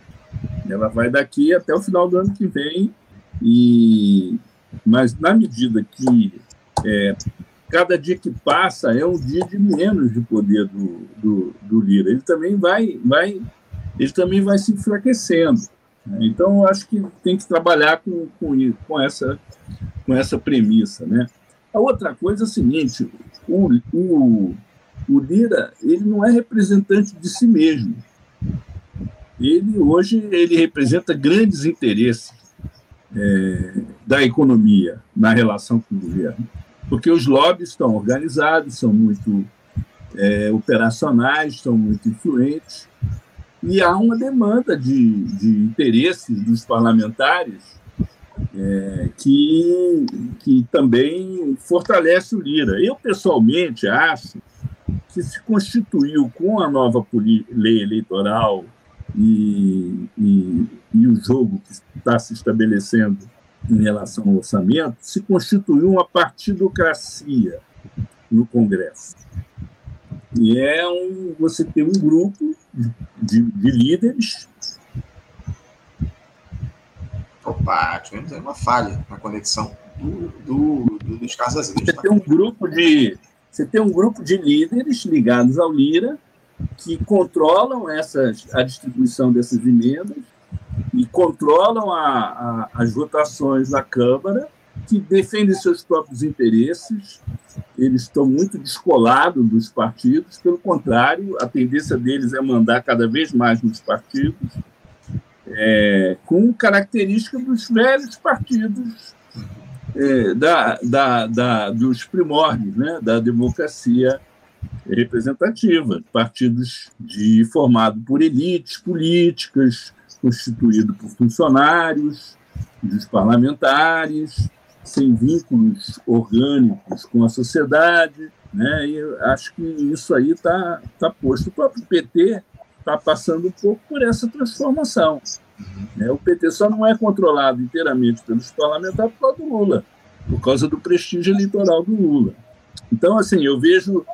ela vai daqui até o final do ano que vem e mas na medida que é, cada dia que passa é um dia de menos de poder do, do, do Lira. Ele também vai, vai, ele também vai se enfraquecendo. Né? Então, eu acho que tem que trabalhar com, com, com, essa, com essa premissa. Né? A outra coisa é a seguinte: o, o, o Lira ele não é representante de si mesmo. Ele hoje ele representa grandes interesses é, da economia na relação com o governo, porque os lobbies estão organizados, são muito é, operacionais, são muito influentes, e há uma demanda de, de interesses dos parlamentares é, que, que também fortalece o Lira. Eu, pessoalmente, acho que se constituiu com a nova lei eleitoral e, e, e o jogo que está se estabelecendo em relação ao orçamento, se constituiu uma partidocracia no Congresso. E é um, você tem um grupo de, de líderes. Opa, tivemos aí uma falha na conexão do, do, do, dos casos Você tem um grupo de você tem um grupo de líderes ligados ao Lira que controlam essas, a distribuição dessas emendas e controlam a, a, as votações na Câmara, que defendem seus próprios interesses. Eles estão muito descolados dos partidos, pelo contrário, a tendência deles é mandar cada vez mais nos partidos, é, com característica dos velhos partidos é, da, da, da, dos primórdios né, da democracia representativa, partidos de formado por elites políticas, constituído por funcionários, dos parlamentares, sem vínculos orgânicos com a sociedade, né? E acho que isso aí está tá posto. O próprio PT está passando um pouco por essa transformação. Né? O PT só não é controlado inteiramente pelos parlamentares por causa do Lula, por causa do prestígio eleitoral do Lula. Então, assim, eu vejo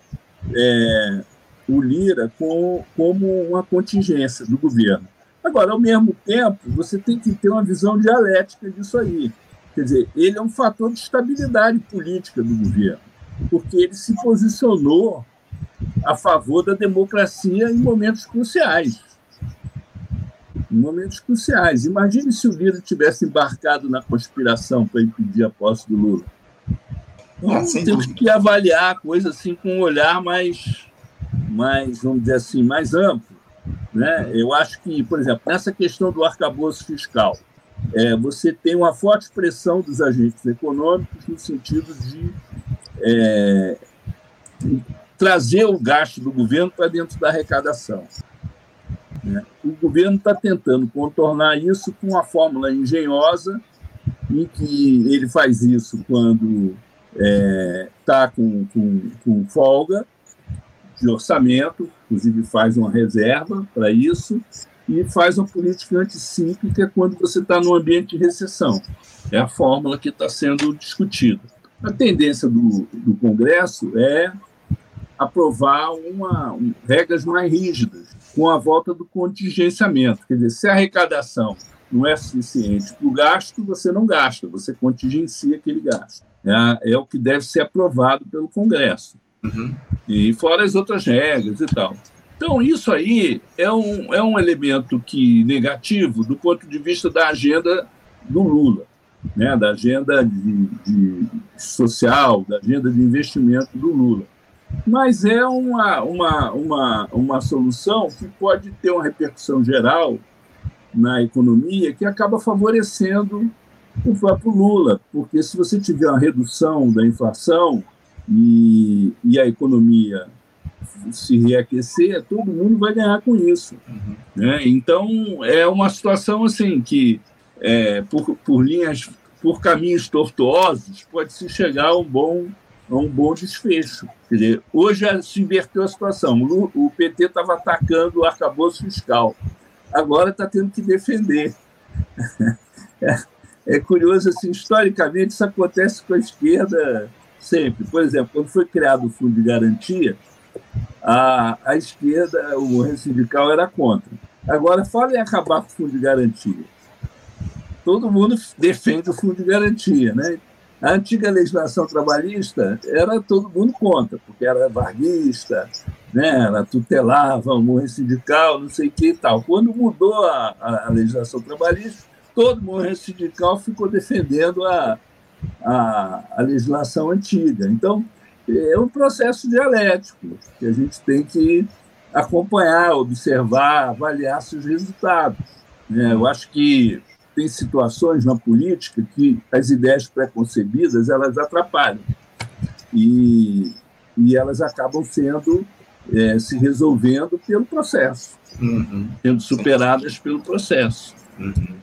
é, o Lira com, como uma contingência do governo. Agora, ao mesmo tempo, você tem que ter uma visão dialética disso aí. Quer dizer, ele é um fator de estabilidade política do governo, porque ele se posicionou a favor da democracia em momentos cruciais. Em momentos cruciais. Imagine se o Lira tivesse embarcado na conspiração para impedir a posse do Lula. Então, ah, temos que avaliar a coisa assim com um olhar mais, mais, vamos dizer assim, mais amplo. Né? Eu acho que, por exemplo, nessa questão do arcabouço fiscal, é, você tem uma forte pressão dos agentes econômicos no sentido de é, trazer o gasto do governo para dentro da arrecadação. Né? O governo está tentando contornar isso com uma fórmula engenhosa, em que ele faz isso quando está é, tá com, com, com folga de orçamento, inclusive faz uma reserva para isso, e faz uma política anticíclica quando você está num ambiente de recessão. É a fórmula que está sendo discutida. A tendência do, do Congresso é aprovar uma, um, regras mais rígidas, com a volta do contingenciamento. Quer dizer, se a arrecadação não é suficiente para o gasto, você não gasta, você contingencia aquele gasto. É, é o que deve ser aprovado pelo Congresso. Uhum. E fora as outras regras e tal. Então, isso aí é um, é um elemento que negativo do ponto de vista da agenda do Lula, né? da agenda de, de social, da agenda de investimento do Lula. Mas é uma, uma, uma, uma solução que pode ter uma repercussão geral na economia que acaba favorecendo o próprio Lula, porque se você tiver uma redução da inflação e, e a economia se reaquecer, todo mundo vai ganhar com isso. Uhum. Né? Então, é uma situação assim que, é, por, por linhas, por caminhos tortuosos, pode-se chegar a um bom, a um bom desfecho. Quer dizer, hoje se inverteu a situação. O, o PT estava atacando o arcabouço fiscal, agora está tendo que defender. [laughs] é, é curioso, assim, historicamente, isso acontece com a esquerda sempre. Por exemplo, quando foi criado o Fundo de Garantia, a, a esquerda, o movimento sindical era contra. Agora, fala em acabar com o fundo de garantia. Todo mundo defende o fundo de garantia. Né? A antiga legislação trabalhista era todo mundo contra, porque era varguista, né? ela tutelava o movimento sindical, não sei o que e tal. Quando mudou a, a, legislação trabalhista, todo o movimento sindical ficou defendendo a, a, a legislação antiga. Então, é um processo dialético que a gente tem que acompanhar, observar, avaliar seus resultados. É, eu acho que tem situações na política que as ideias preconcebidas elas atrapalham e, e elas acabam sendo é, se resolvendo pelo processo, uhum. sendo superadas pelo processo. Uhum.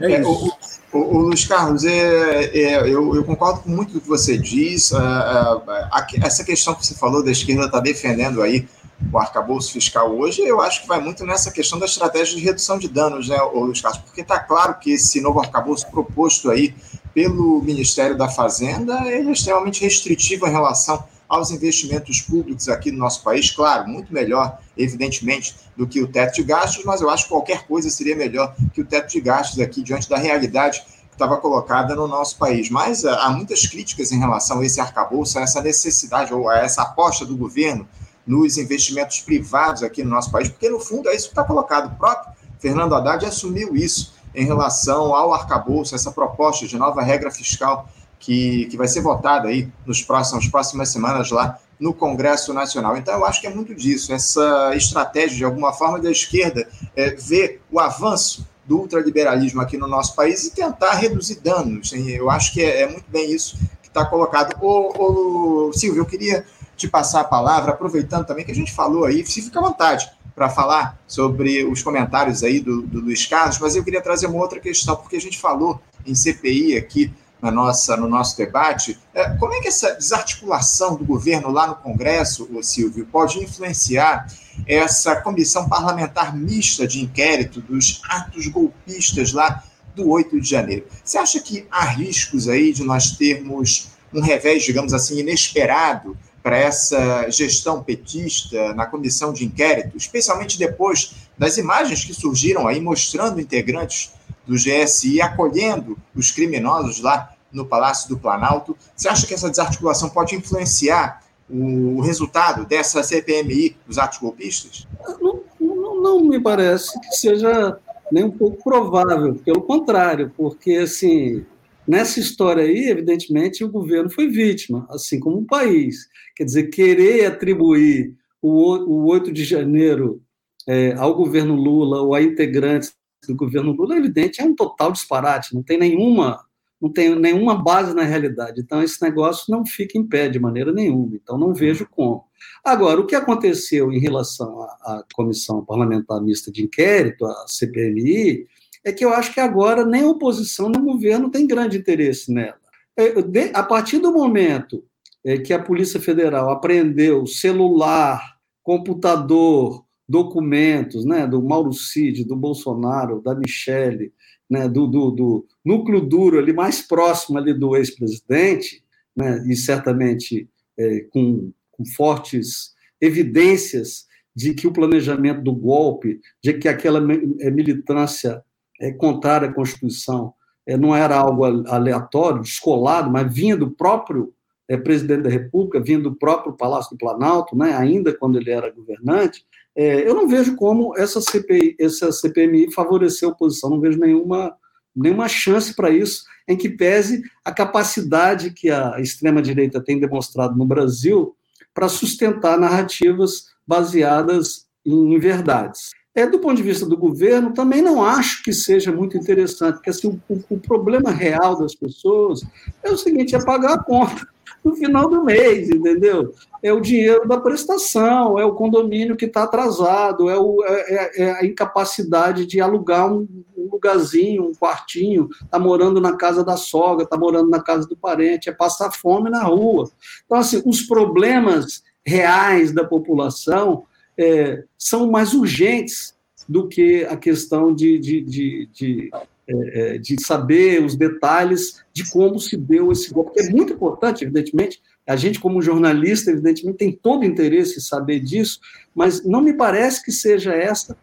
É, é isso. O, o, Luiz Carlos, é, é, eu, eu, concordo com muito do que você diz. É, é, essa questão que você falou da esquerda está defendendo aí o arcabouço fiscal hoje, eu acho que vai muito nessa questão da estratégia de redução de danos, né, Luiz Carlos? Porque está claro que esse novo arcabouço proposto aí pelo Ministério da Fazenda é extremamente restritivo em relação aos investimentos públicos aqui no nosso país. Claro, muito melhor, evidentemente, do que o teto de gastos, mas eu acho que qualquer coisa seria melhor que o teto de gastos aqui, diante da realidade que estava colocada no nosso país. Mas uh, há muitas críticas em relação a esse arcabouço, a essa necessidade ou a essa aposta do governo nos investimentos privados aqui no nosso país, porque no fundo é isso que está colocado. O próprio Fernando Haddad assumiu isso em relação ao arcabouço, essa proposta de nova regra fiscal que, que vai ser votada aí nos próximos, próximas semanas lá no Congresso Nacional. Então, eu acho que é muito disso, essa estratégia, de alguma forma, da esquerda é, ver o avanço do ultraliberalismo aqui no nosso país e tentar reduzir danos. Eu acho que é, é muito bem isso que está colocado. Ô, Silvio, eu queria te passar a palavra, aproveitando também que a gente falou aí, se fica à vontade para falar sobre os comentários aí do, do Luiz Carlos, mas eu queria trazer uma outra questão, porque a gente falou em CPI aqui na nossa, no nosso debate, é, como é que essa desarticulação do governo lá no Congresso, o Silvio, pode influenciar essa comissão parlamentar mista de inquérito dos atos golpistas lá do 8 de janeiro? Você acha que há riscos aí de nós termos um revés, digamos assim, inesperado para essa gestão petista na comissão de inquérito, especialmente depois das imagens que surgiram aí mostrando integrantes do GSI acolhendo os criminosos lá no Palácio do Planalto. Você acha que essa desarticulação pode influenciar o resultado dessa CPMI dos atos golpistas? Não, não, não me parece que seja nem um pouco provável, pelo contrário, porque assim nessa história aí, evidentemente, o governo foi vítima, assim como o país. Quer dizer, querer atribuir o, 8 de janeiro é, ao governo Lula ou a integrantes do governo Lula, é evidente, é um total disparate, não tem nenhuma não tem nenhuma base na realidade. Então, esse negócio não fica em pé de maneira nenhuma. Então, não vejo como. Agora, o que aconteceu em relação à, à Comissão Parlamentar Mista de Inquérito, a CPMI, é que eu acho que agora nem a oposição nem o governo tem grande interesse nela. É, a partir do momento é, que a Polícia Federal apreendeu celular, computador, documentos, né, do Mauro Cid, do Bolsonaro, da Michele, né, do, do, do, núcleo duro ali mais próximo ali do ex-presidente, né, e certamente é, com, com fortes evidências de que o planejamento do golpe, de que aquela é, militância é, contrária à Constituição é, não era algo aleatório, descolado, mas vinha do próprio é, presidente da República, vinha do próprio Palácio do Planalto, né, ainda quando ele era governante, é, eu não vejo como essa, CPI, essa CPMI favoreceu a oposição, não vejo nenhuma, nenhuma chance para isso, em que pese a capacidade que a extrema-direita tem demonstrado no Brasil para sustentar narrativas baseadas em verdades. É, do ponto de vista do governo, também não acho que seja muito interessante, porque assim, o, o problema real das pessoas é o seguinte: é pagar a conta no final do mês, entendeu? É o dinheiro da prestação, é o condomínio que está atrasado, é, o, é, é, é, a incapacidade de alugar um, um lugarzinho, um quartinho, está morando na casa da sogra, está morando na casa do parente, é passar fome na rua. Então, assim, os problemas reais da população é, são mais urgentes do que a questão de, de, de, de é, é, de saber os detalhes de como se deu esse golpe, que é muito importante, evidentemente. A gente, como jornalista, evidentemente, tem todo interesse em saber disso, mas não me parece que seja essa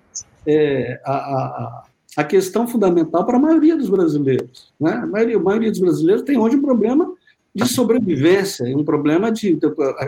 é, a, a, a, questão fundamental para a maioria dos brasileiros. Né? A, maioria, a maioria dos brasileiros tem hoje um problema de sobrevivência, um problema de.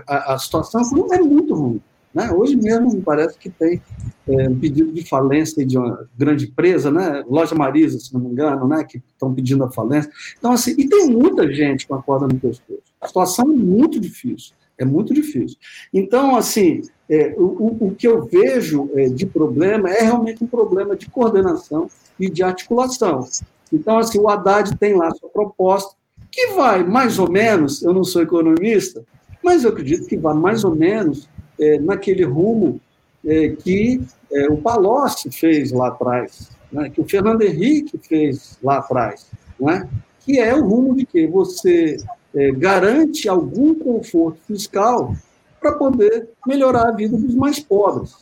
A, a situação é muito ruim. Né? Hoje mesmo me parece que tem é, um pedido de falência de uma grande empresa, né? Loja Marisa, se não me engano, né? que estão pedindo a falência. Então, assim, e tem muita gente com a corda no pescoço. A situação é muito difícil, é muito difícil. Então, assim, é, o, o que eu vejo é, de problema é realmente um problema de coordenação e de articulação. Então, assim, o Haddad tem lá sua proposta, que vai mais ou menos, eu não sou economista, mas eu acredito que vai mais ou menos é, naquele rumo é, que é, o Palocci fez lá atrás, né, que o Fernando Henrique fez lá atrás, né, que é o rumo de que você é, garante algum conforto fiscal para poder melhorar a vida dos mais pobres.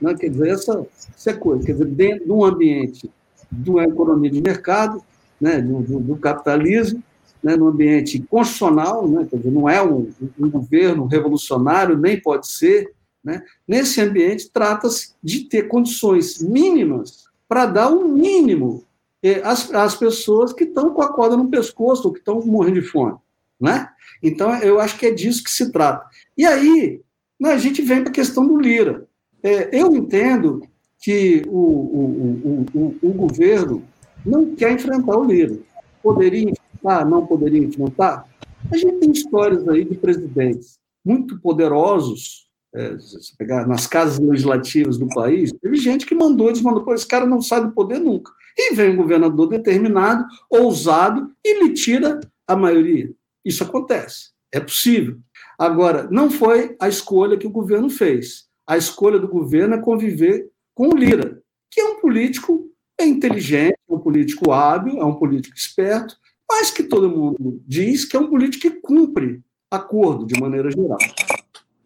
Né? Quer dizer, essa, essa coisa, quer dizer, dentro de um ambiente de uma economia de mercado, né, do, do, do capitalismo, né, no ambiente constitucional, né, dizer, não é um, um governo revolucionário, nem pode ser. Né, nesse ambiente, trata-se de ter condições mínimas para dar o um mínimo eh, às, às pessoas que estão com a corda no pescoço ou que estão morrendo de fome. Né? Então, eu acho que é disso que se trata. E aí, né, a gente vem para a questão do Lira. É, eu entendo que o, o, o, o, governo não quer enfrentar o Lira. Poderia enfrentar, não poderia enfrentar? A gente tem histórias aí de presidentes muito poderosos, é, se pegar nas casas legislativas do país, teve gente que mandou, desmandou, pô, esse cara não sai do poder nunca. E vem um governador determinado, ousado, e lhe tira a maioria. Isso acontece, é possível. Agora, não foi a escolha que o governo fez. A escolha do governo é conviver com o Lira, que é um político inteligente, é um político hábil, é um político esperto, mas que todo mundo diz que é um político que cumpre acordo de maneira geral.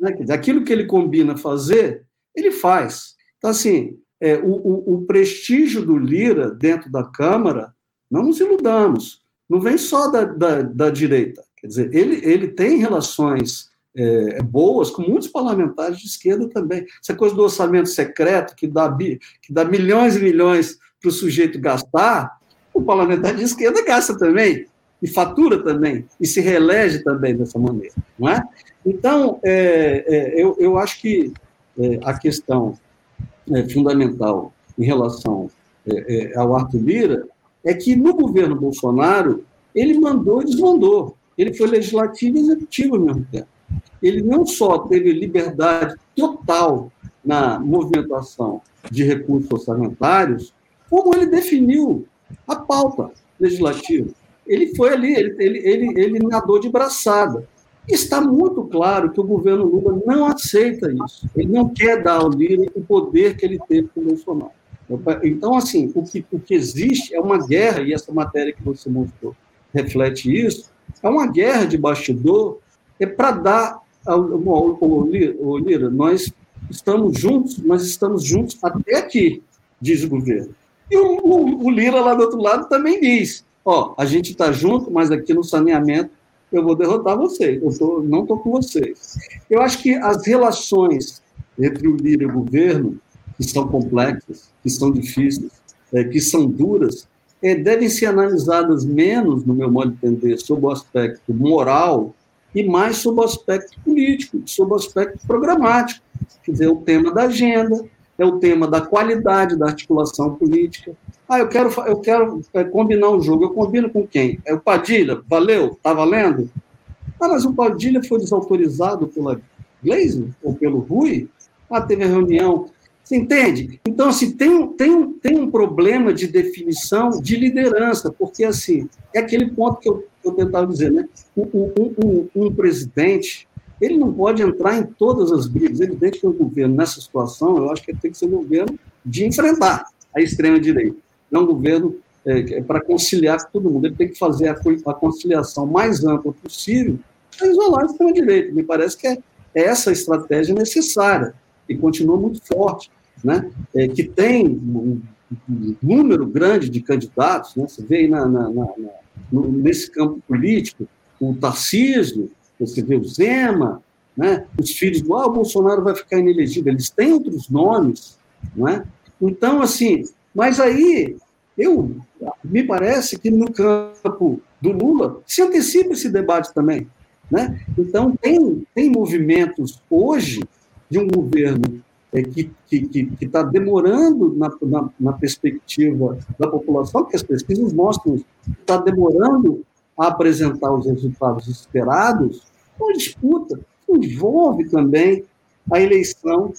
Né? Aquilo que ele combina fazer, ele faz. Então, assim, é, o, o, o, prestígio do Lira dentro da Câmara, não nos iludamos, não vem só da, da, da direita. Quer dizer, ele, ele tem relações é, boas com muitos parlamentares de esquerda também. Essa coisa do orçamento secreto, que dá, que dá milhões e milhões para o sujeito gastar, o parlamentar de esquerda gasta também. e fatura também, e se reelege também dessa maneira, não é? Então, é, é, eu, eu acho que é, a questão é, fundamental em relação é, é, ao Arthur Lira é que no governo Bolsonaro ele mandou e desmandou. Ele foi legislativo e executivo ao mesmo tempo. Ele não só teve liberdade total na movimentação de recursos orçamentários, como ele definiu a pauta legislativa. Ele foi ali, ele, ele, ele, ele nadou de braçada. Está muito claro que o governo Lula não aceita isso. Ele não quer dar ao Lira o poder que ele teve com o Bolsonaro. Então, assim, o que, o que existe é uma guerra, e essa matéria que você mostrou reflete isso, é uma guerra de bastidor, é para dar ao, ao, ao Lira, nós estamos juntos, nós estamos juntos até aqui, diz o governo. E o, o, o Lira lá do outro lado também diz, ó, a gente está junto, mas aqui no saneamento eu vou derrotar vocês, eu tô, não estou com vocês. Eu acho que as relações entre o Lira e o governo, que são complexas, que são difíceis, é, que são duras, é, devem ser analisadas menos, no meu modo de entender, sob o aspecto moral e mais sob o aspecto político, sob o aspecto programático. Quer dizer, o tema da agenda, é o tema da qualidade da articulação política. Ah, eu quero, eu quero é, combinar um jogo. Eu combino com quem? É o Padilha. Valeu? Está valendo? Ah, mas o Padilha foi desautorizado pela Glaze ou pelo Rui? Ah, teve a reunião. Você entende? Então, assim, tem, tem, tem um problema de definição de liderança, porque, assim, é aquele ponto que eu, eu tentava dizer, né? Um, um, um, um presidente, ele não pode entrar em todas as brigas. É evidente que o governo, nessa situação, eu acho que tem que ser um governo de enfrentar a extrema-direita. Não um governo é, é para conciliar com todo mundo. Ele tem que fazer a, a conciliação mais ampla possível para isolar a extrema-direita. Me parece que é, é essa estratégia necessária e continua muito forte, né? É, que tem um, um, número grande de candidatos, né? você vê aí na, na, na, no, nesse campo político, o Tarcísio, você vê o Zema, né? os filhos do ah, Bolsonaro vai ficar inelegível, eles têm outros nomes, não é? Então, assim, mas aí, eu, me parece que no campo do Lula se antecipa esse debate também, né? Então, tem, tem movimentos hoje de um governo é, que está demorando na, na, na, perspectiva da população, porque as pesquisas mostram que está demorando a apresentar os resultados esperados, uma disputa envolve também a eleição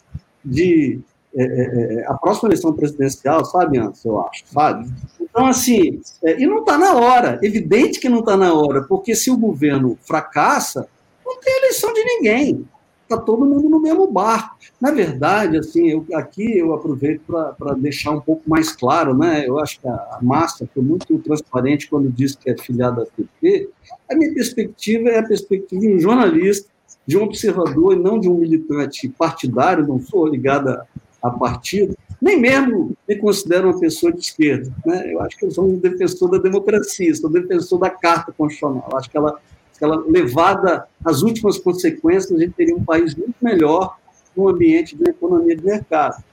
de. É, é, é, a próxima eleição presidencial, sabe, eu acho, sabe? Então, assim, é, e não está na hora, evidente que não está na hora, porque se o governo fracassa, não tem eleição de ninguém está todo mundo no mesmo barco. Na verdade, assim, eu, aqui eu aproveito para deixar um pouco mais claro, né? Eu acho que a Márcia foi muito transparente quando disse que é filiada da PT. A minha perspectiva é a perspectiva de um jornalista, de um observador e não de um militante partidário, não sou ligada a partido, nem mesmo me considero uma pessoa de esquerda. Né? Eu acho que eu sou um defensor da democracia, sou um defensor da Carta Constitucional. Acho que ela ela levada às últimas consequências, a gente teria um país muito melhor no ambiente de economia de mercado.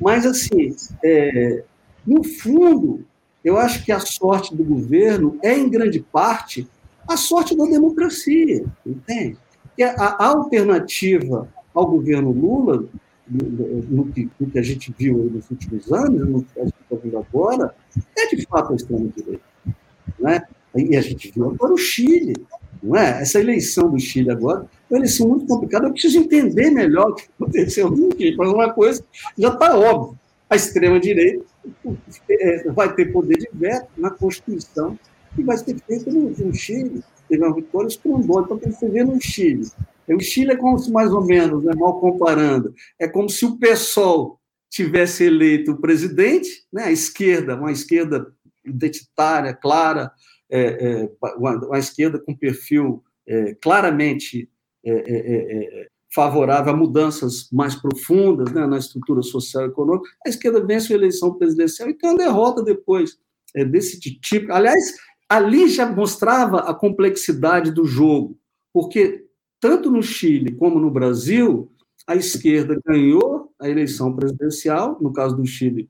Mas, assim, é, no fundo, eu acho que a sorte do governo é, em grande parte, a sorte da democracia, entende? A, a alternativa ao governo Lula, no, no, que, no, que, a gente viu nos últimos anos, no que a gente está vendo agora, é de fato a extrema-direita. Né? E a gente viu agora o Chile não é? Essa eleição do Chile agora é uma eleição muito complicada. Eu preciso entender melhor o que aconteceu no Chile, mas uma coisa já está óbvia. A extrema-direita é, vai ter poder de veto na Constituição e vai ser feito no, no Chile. Teve uma vitória estrondosa. Então, você vê no Chile. O Chile é como se, mais ou menos, né, mal comparando, é como se o PSOL tivesse eleito o presidente, né, a esquerda, uma esquerda identitária, clara, é, é, uma, uma, esquerda com perfil é, claramente é, é, favorável a mudanças mais profundas né, na estrutura social e econômica, a esquerda vence a eleição presidencial e tem uma derrota depois desse tipo. Aliás, ali já mostrava a complexidade do jogo, porque tanto no Chile como no Brasil, a esquerda ganhou a eleição presidencial, no caso do Chile,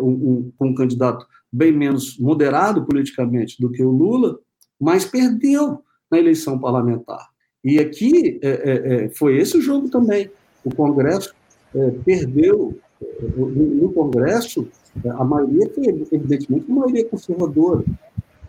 um, um, um candidato bem menos moderado politicamente do que o Lula, mas perdeu na eleição parlamentar. E aqui é, é, é foi esse o jogo também. O Congresso é, perdeu, é, no Congresso, a maioria foi, evidentemente, uma maioria conservadora.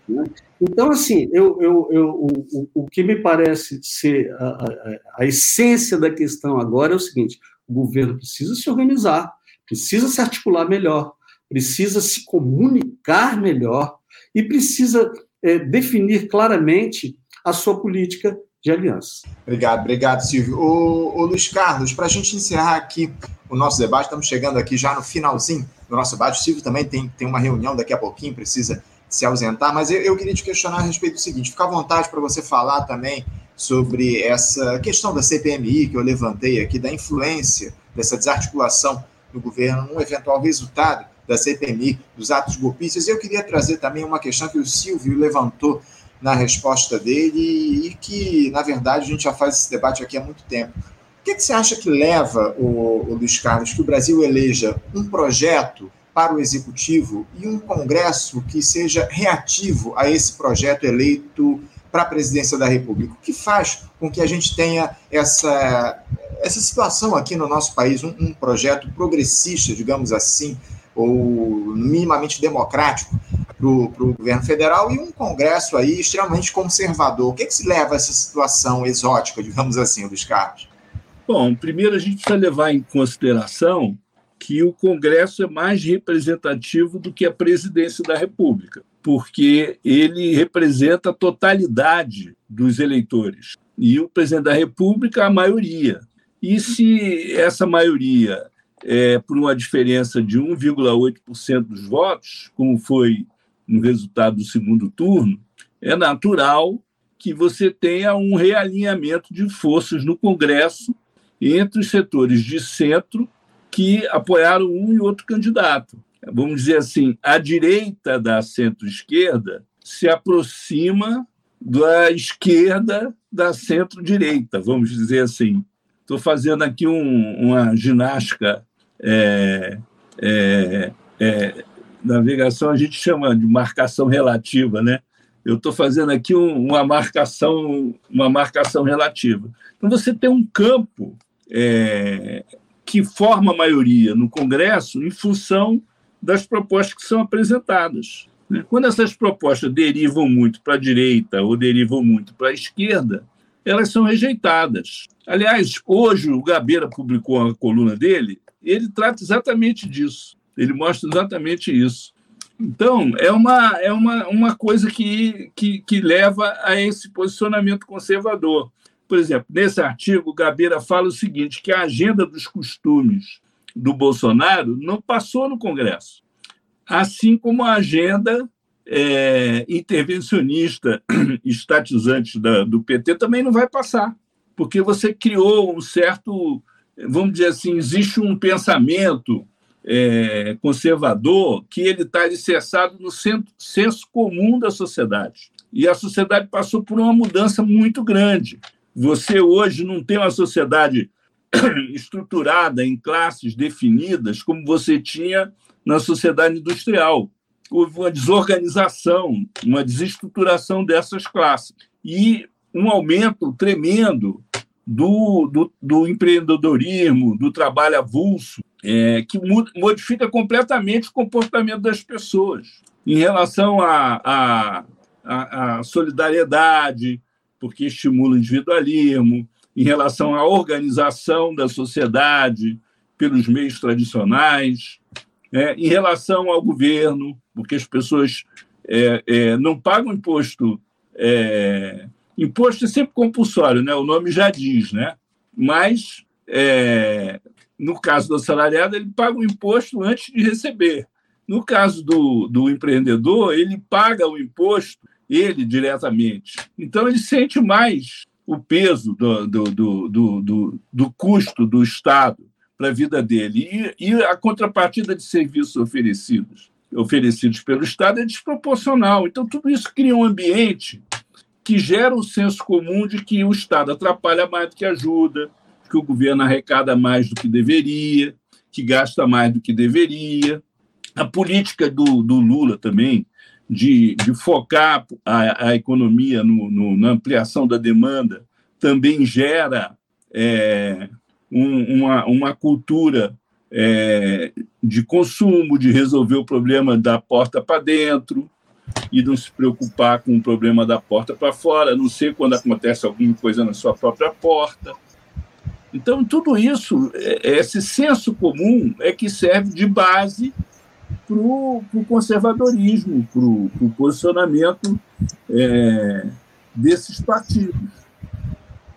Né? Então, assim, eu, eu, eu, o, o que me parece ser a, a, a essência da questão agora é o seguinte: o governo precisa se organizar, precisa se articular melhor, precisa se comunicar melhor e precisa é, definir claramente a sua política de aliança. Obrigado, obrigado, Silvio. O Luiz Carlos, para a gente encerrar aqui o nosso debate, estamos chegando aqui já no finalzinho do nosso debate. O Silvio também tem, tem uma reunião daqui a pouquinho, precisa se ausentar, mas eu, eu queria te questionar a respeito do seguinte: fica à vontade para você falar também sobre essa questão da CPMI que eu levantei aqui, da influência dessa desarticulação do governo num eventual resultado da CPMI, dos atos golpistas. Eu queria trazer também uma questão que o Silvio levantou na resposta dele e que, na verdade, a gente já faz esse debate aqui há muito tempo. O que, é que você acha que leva, o, o Luiz Carlos, que o Brasil eleja um projeto para o Executivo e um Congresso que seja reativo a esse projeto eleito para a presidência da República? O que faz com que a gente tenha essa, essa situação aqui no nosso país, um, um projeto progressista, digamos assim, ou minimamente democrático, para o governo federal e um Congresso aí extremamente conservador. O que, é que se leva a essa situação exótica, digamos assim, dos Carlos? Bom, primeiro a gente precisa levar em consideração que o Congresso é mais representativo do que a presidência da República, porque ele representa a totalidade dos eleitores. E o presidente da República, a maioria. E se essa maioria é por uma diferença de 1,8% dos votos, como foi no resultado do segundo turno, é natural que você tenha um realinhamento de forças no Congresso entre os setores de centro que apoiaram um e outro candidato. Vamos dizer assim, a direita da centro-esquerda se aproxima da esquerda da centro-direita, vamos dizer assim. Estou fazendo aqui um, uma ginástica é, é, é, navegação a gente chama de marcação relativa, né? Eu estou fazendo aqui um, uma marcação, uma marcação relativa. Então você tem um campo é, que forma a maioria no Congresso em função das propostas que são apresentadas. Né? Quando essas propostas derivam muito para a direita ou derivam muito para a esquerda, elas são rejeitadas. Aliás, hoje o Gabeira publicou a coluna dele, ele trata exatamente disso. Ele mostra exatamente isso. Então, é uma, é uma, uma coisa que, que, que leva a esse posicionamento conservador. Por exemplo, nesse artigo, Gabeira fala o seguinte: que a agenda dos costumes do Bolsonaro não passou no Congresso, assim como a agenda é, intervencionista, [clears throat] estatizante da, do PT também não vai passar, porque você criou um certo, vamos dizer assim, existe um pensamento é, conservador que ele está alicerçado no centro, senso comum da sociedade. E a sociedade passou por uma mudança muito grande. Você hoje não tem uma sociedade [coughs] estruturada em classes definidas como você tinha na sociedade industrial. Houve uma desorganização, uma desestruturação dessas classes e um aumento tremendo do, do, do empreendedorismo, do trabalho avulso, é, que modifica completamente o comportamento das pessoas em relação à solidariedade, porque estimula o individualismo, em relação à organização da sociedade pelos meios tradicionais, é, em relação ao governo, porque as pessoas é, é, não pagam imposto. Imposto é sempre compulsório, né? o nome já diz, né? mas é, no caso do assalariado, ele paga o imposto antes de receber. No caso do, do empreendedor, ele paga o imposto, ele diretamente. Então, ele sente mais o peso do, do, do, do, do custo do Estado para a vida dele. E, e a contrapartida de serviços oferecidos, oferecidos pelo Estado é desproporcional. Então, tudo isso cria um ambiente que gera um senso comum de que o Estado atrapalha mais do que ajuda, que o governo arrecada mais do que deveria, que gasta mais do que deveria. A política do, do Lula também de, de focar a, a economia no, no, na ampliação da demanda também gera é, um, uma, uma cultura é, de consumo, de resolver o problema da porta para dentro e não se preocupar com o problema da porta para fora, a não ser quando acontece alguma coisa na sua própria porta. Então, tudo isso, é, esse senso comum é que serve de base para o conservadorismo, para o posicionamento é, desses partidos.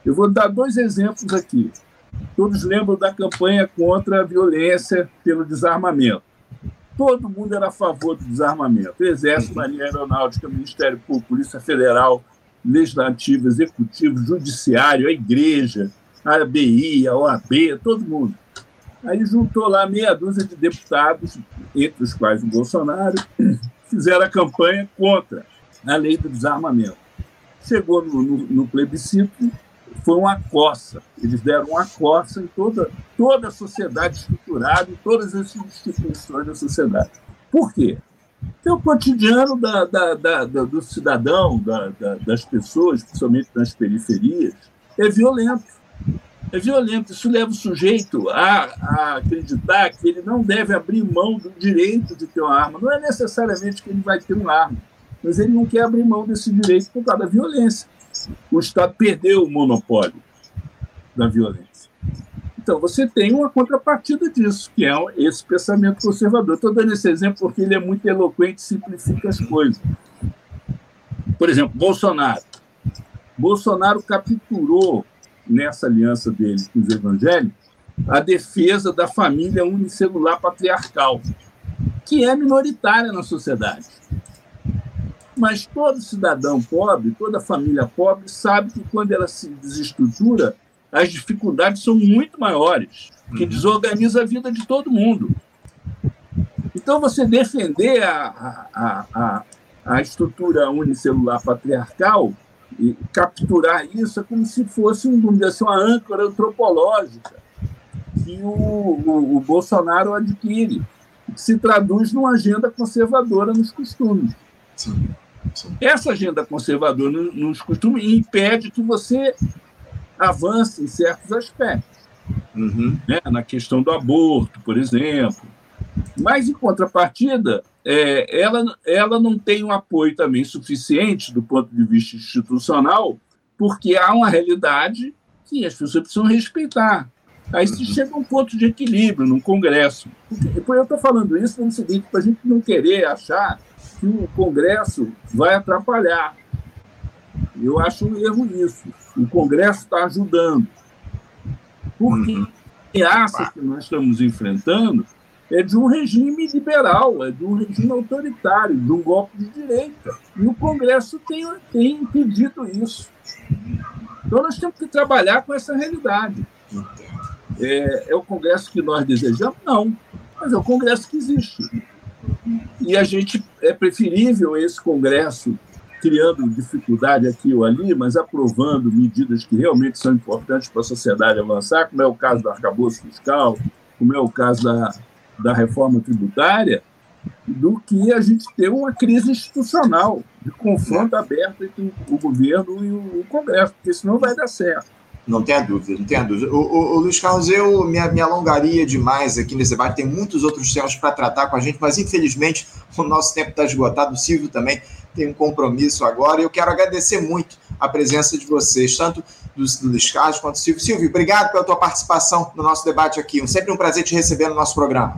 Eu vou dar dois exemplos aqui. Todos lembram da campanha contra a violência pelo desarmamento. Todo mundo era a favor do desarmamento. Exército, Marinha Aeronáutica, Ministério Público, Polícia Federal, Legislativo, Executivo, Judiciário, a Igreja, a ABI, a OAB, todo mundo. Aí juntou lá meia dúzia de deputados, entre os quais o Bolsonaro, [clears throat] fizeram a campanha contra a lei do desarmamento. Chegou no, no, no plebiscito, foi uma coça. Eles deram uma coça em toda, toda a sociedade estruturada, em todas as instituições da sociedade. Por quê? Porque o cotidiano da, da, da, do cidadão, das pessoas, principalmente nas periferias, é violento. É violento. Isso leva o sujeito a, a acreditar que ele não deve abrir mão do direito de ter uma arma. Não é necessariamente que ele vai ter uma arma, mas ele não quer abrir mão desse direito por causa da violência o Estado perdeu o monopólio da violência. Então, você tem uma contrapartida disso, que é esse pensamento conservador. Estou dando esse exemplo porque ele é muito eloquente e simplifica as coisas. Por exemplo, Bolsonaro. Bolsonaro capturou, nessa aliança dele com os evangélicos, a defesa da família unicelular patriarcal, que é minoritária na sociedade. Mas todo cidadão pobre, toda família pobre, sabe que quando ela se desestrutura, as dificuldades são muito maiores, que uhum. desorganiza a vida de todo mundo. Então, você defender a, a, a, a estrutura unicelular patriarcal e capturar isso é como se fosse um, vamos dizer assim, uma âncora antropológica que o, o, o Bolsonaro adquire, que se traduz numa agenda conservadora nos costumes. Sim. Essa agenda conservadora nos costumes impede que você avance em certos aspectos. Uhum. Né? Na questão do aborto, por exemplo. Mas, em contrapartida, é, ela, ela não tem um apoio também suficiente do ponto de vista institucional, porque há uma realidade que as pessoas precisam respeitar. Aí se uhum. chega a um ponto de equilíbrio no Congresso. Porque, eu estou falando isso no seguinte, para a gente não querer achar que o Congresso vai atrapalhar. Eu acho um erro isso. O Congresso está ajudando. Porque uhum. a ameaça que nós estamos enfrentando é de um regime liberal, é de um regime autoritário, de um golpe de direita. E o Congresso tem, tem impedido isso. Então nós temos que trabalhar com essa realidade. É, é o Congresso que nós desejamos? Não, mas é o Congresso que existe. E a gente é preferível esse Congresso criando dificuldade aqui ou ali, mas aprovando medidas que realmente são importantes para a sociedade avançar, como é o caso do arcabouço fiscal, como é o caso da, da reforma tributária, do que a gente ter uma crise institucional de confronto aberto entre o governo e o Congresso, porque senão vai dar certo. Não tenha dúvida, não tenha dúvida. O, o, o, Luiz Carlos, eu me, me, alongaria demais aqui nesse debate, tem muitos outros temas para tratar com a gente, mas infelizmente o nosso tempo está esgotado. O Silvio também tem um compromisso agora, e eu quero agradecer muito a presença de vocês, tanto do, do Luiz Carlos quanto do Silvio. Silvio, obrigado pela tua participação no nosso debate aqui. Sempre um prazer te receber no nosso programa.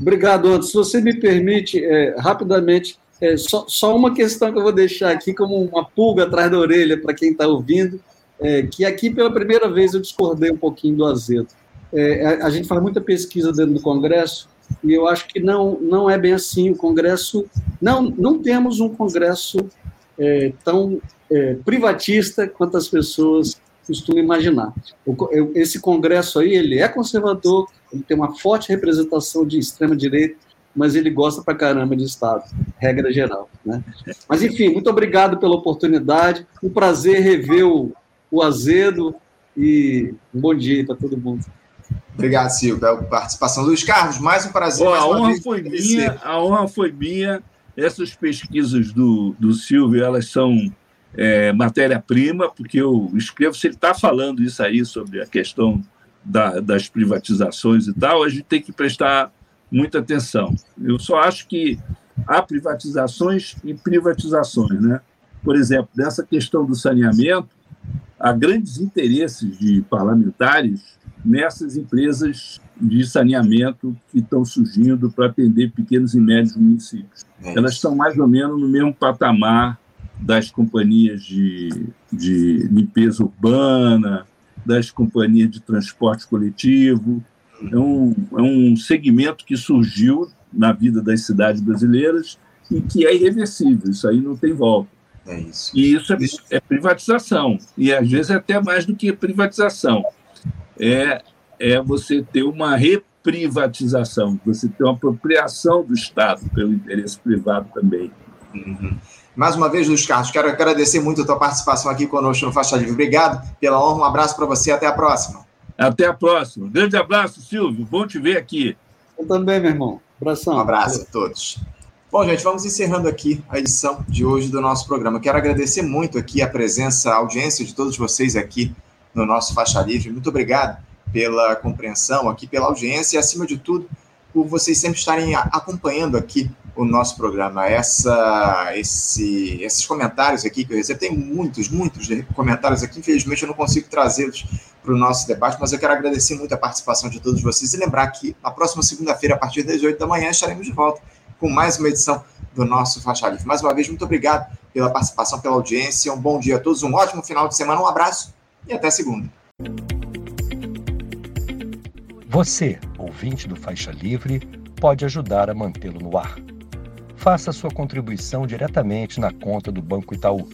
Obrigado, Anderson. Se você me permite, é, rapidamente, é, só, só uma questão que eu vou deixar aqui como uma pulga atrás da orelha para quem está ouvindo é, que aqui pela primeira vez eu discordei um pouquinho do azedo. É, a, gente faz muita pesquisa dentro do Congresso e eu acho que não, não é bem assim. O Congresso. Não, não temos um Congresso é, tão é, privatista quanto as pessoas costumam imaginar. O, esse Congresso aí, ele é conservador, ele tem uma forte representação de extrema-direita, mas ele gosta pra caramba de Estado, regra geral. Né? Mas, enfim, muito obrigado pela oportunidade. Um prazer rever o, o Azedo e um bom dia para todo mundo. Obrigado, Silvio, pela participação. Luiz Carlos, mais um prazer. Bom, mais a honra foi minha, a honra foi minha. essas pesquisas do, do Silvio, elas são é, matéria-prima, porque eu escrevo, se ele está falando isso aí sobre a questão da, das privatizações e tal, a gente tem que prestar muita atenção. Eu só acho que há privatizações e privatizações. Né? Por exemplo, nessa questão do saneamento, há grandes interesses de parlamentares nessas empresas de saneamento que estão surgindo para atender pequenos e médios municípios. É Elas estão mais ou menos no mesmo patamar das companhias de, de limpeza urbana, das companhias de transporte coletivo. É um, é um segmento que surgiu na vida das cidades brasileiras e que é irreversível, isso aí não tem volta. É isso. E isso é, é privatização, e às vezes é até mais do que privatização. É, é você ter uma reprivatização, você ter uma apropriação do Estado pelo interesse privado também. Uhum. Mais uma vez, Luiz Carlos, quero agradecer muito a tua participação aqui conosco no Faixa Livre. Obrigado pela honra, um abraço para você, até a próxima. Até a próxima. Grande abraço, Silvio, bom te ver aqui. Eu também, meu irmão. Abração. Um abraço a todos. Bom, gente, vamos encerrando aqui a edição de hoje do nosso programa. Quero agradecer muito aqui a presença, a audiência de todos vocês aqui no nosso Faixa Livre. Muito obrigado pela compreensão aqui, pela audiência e, acima de tudo, por vocês sempre estarem acompanhando aqui o nosso programa. Essa, esse, esses comentários aqui que eu recebo, tem muitos, muitos comentários aqui, infelizmente eu não consigo trazê-los para o nosso debate, mas eu quero agradecer muito a participação de todos vocês e lembrar que na próxima segunda-feira, a partir das 8 da manhã, estaremos de volta com mais uma edição do nosso Faixa Livre. Mais uma vez, muito obrigado pela participação, pela audiência, um bom dia a todos, um ótimo final de semana, um abraço e até segunda. Você, ouvinte do Faixa Livre, pode ajudar a mantê-lo no ar faça sua contribuição diretamente na conta do Banco Itaú,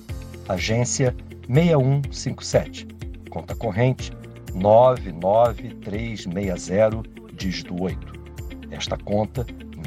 agência 6157, conta corrente 99360, dígito 8. Esta conta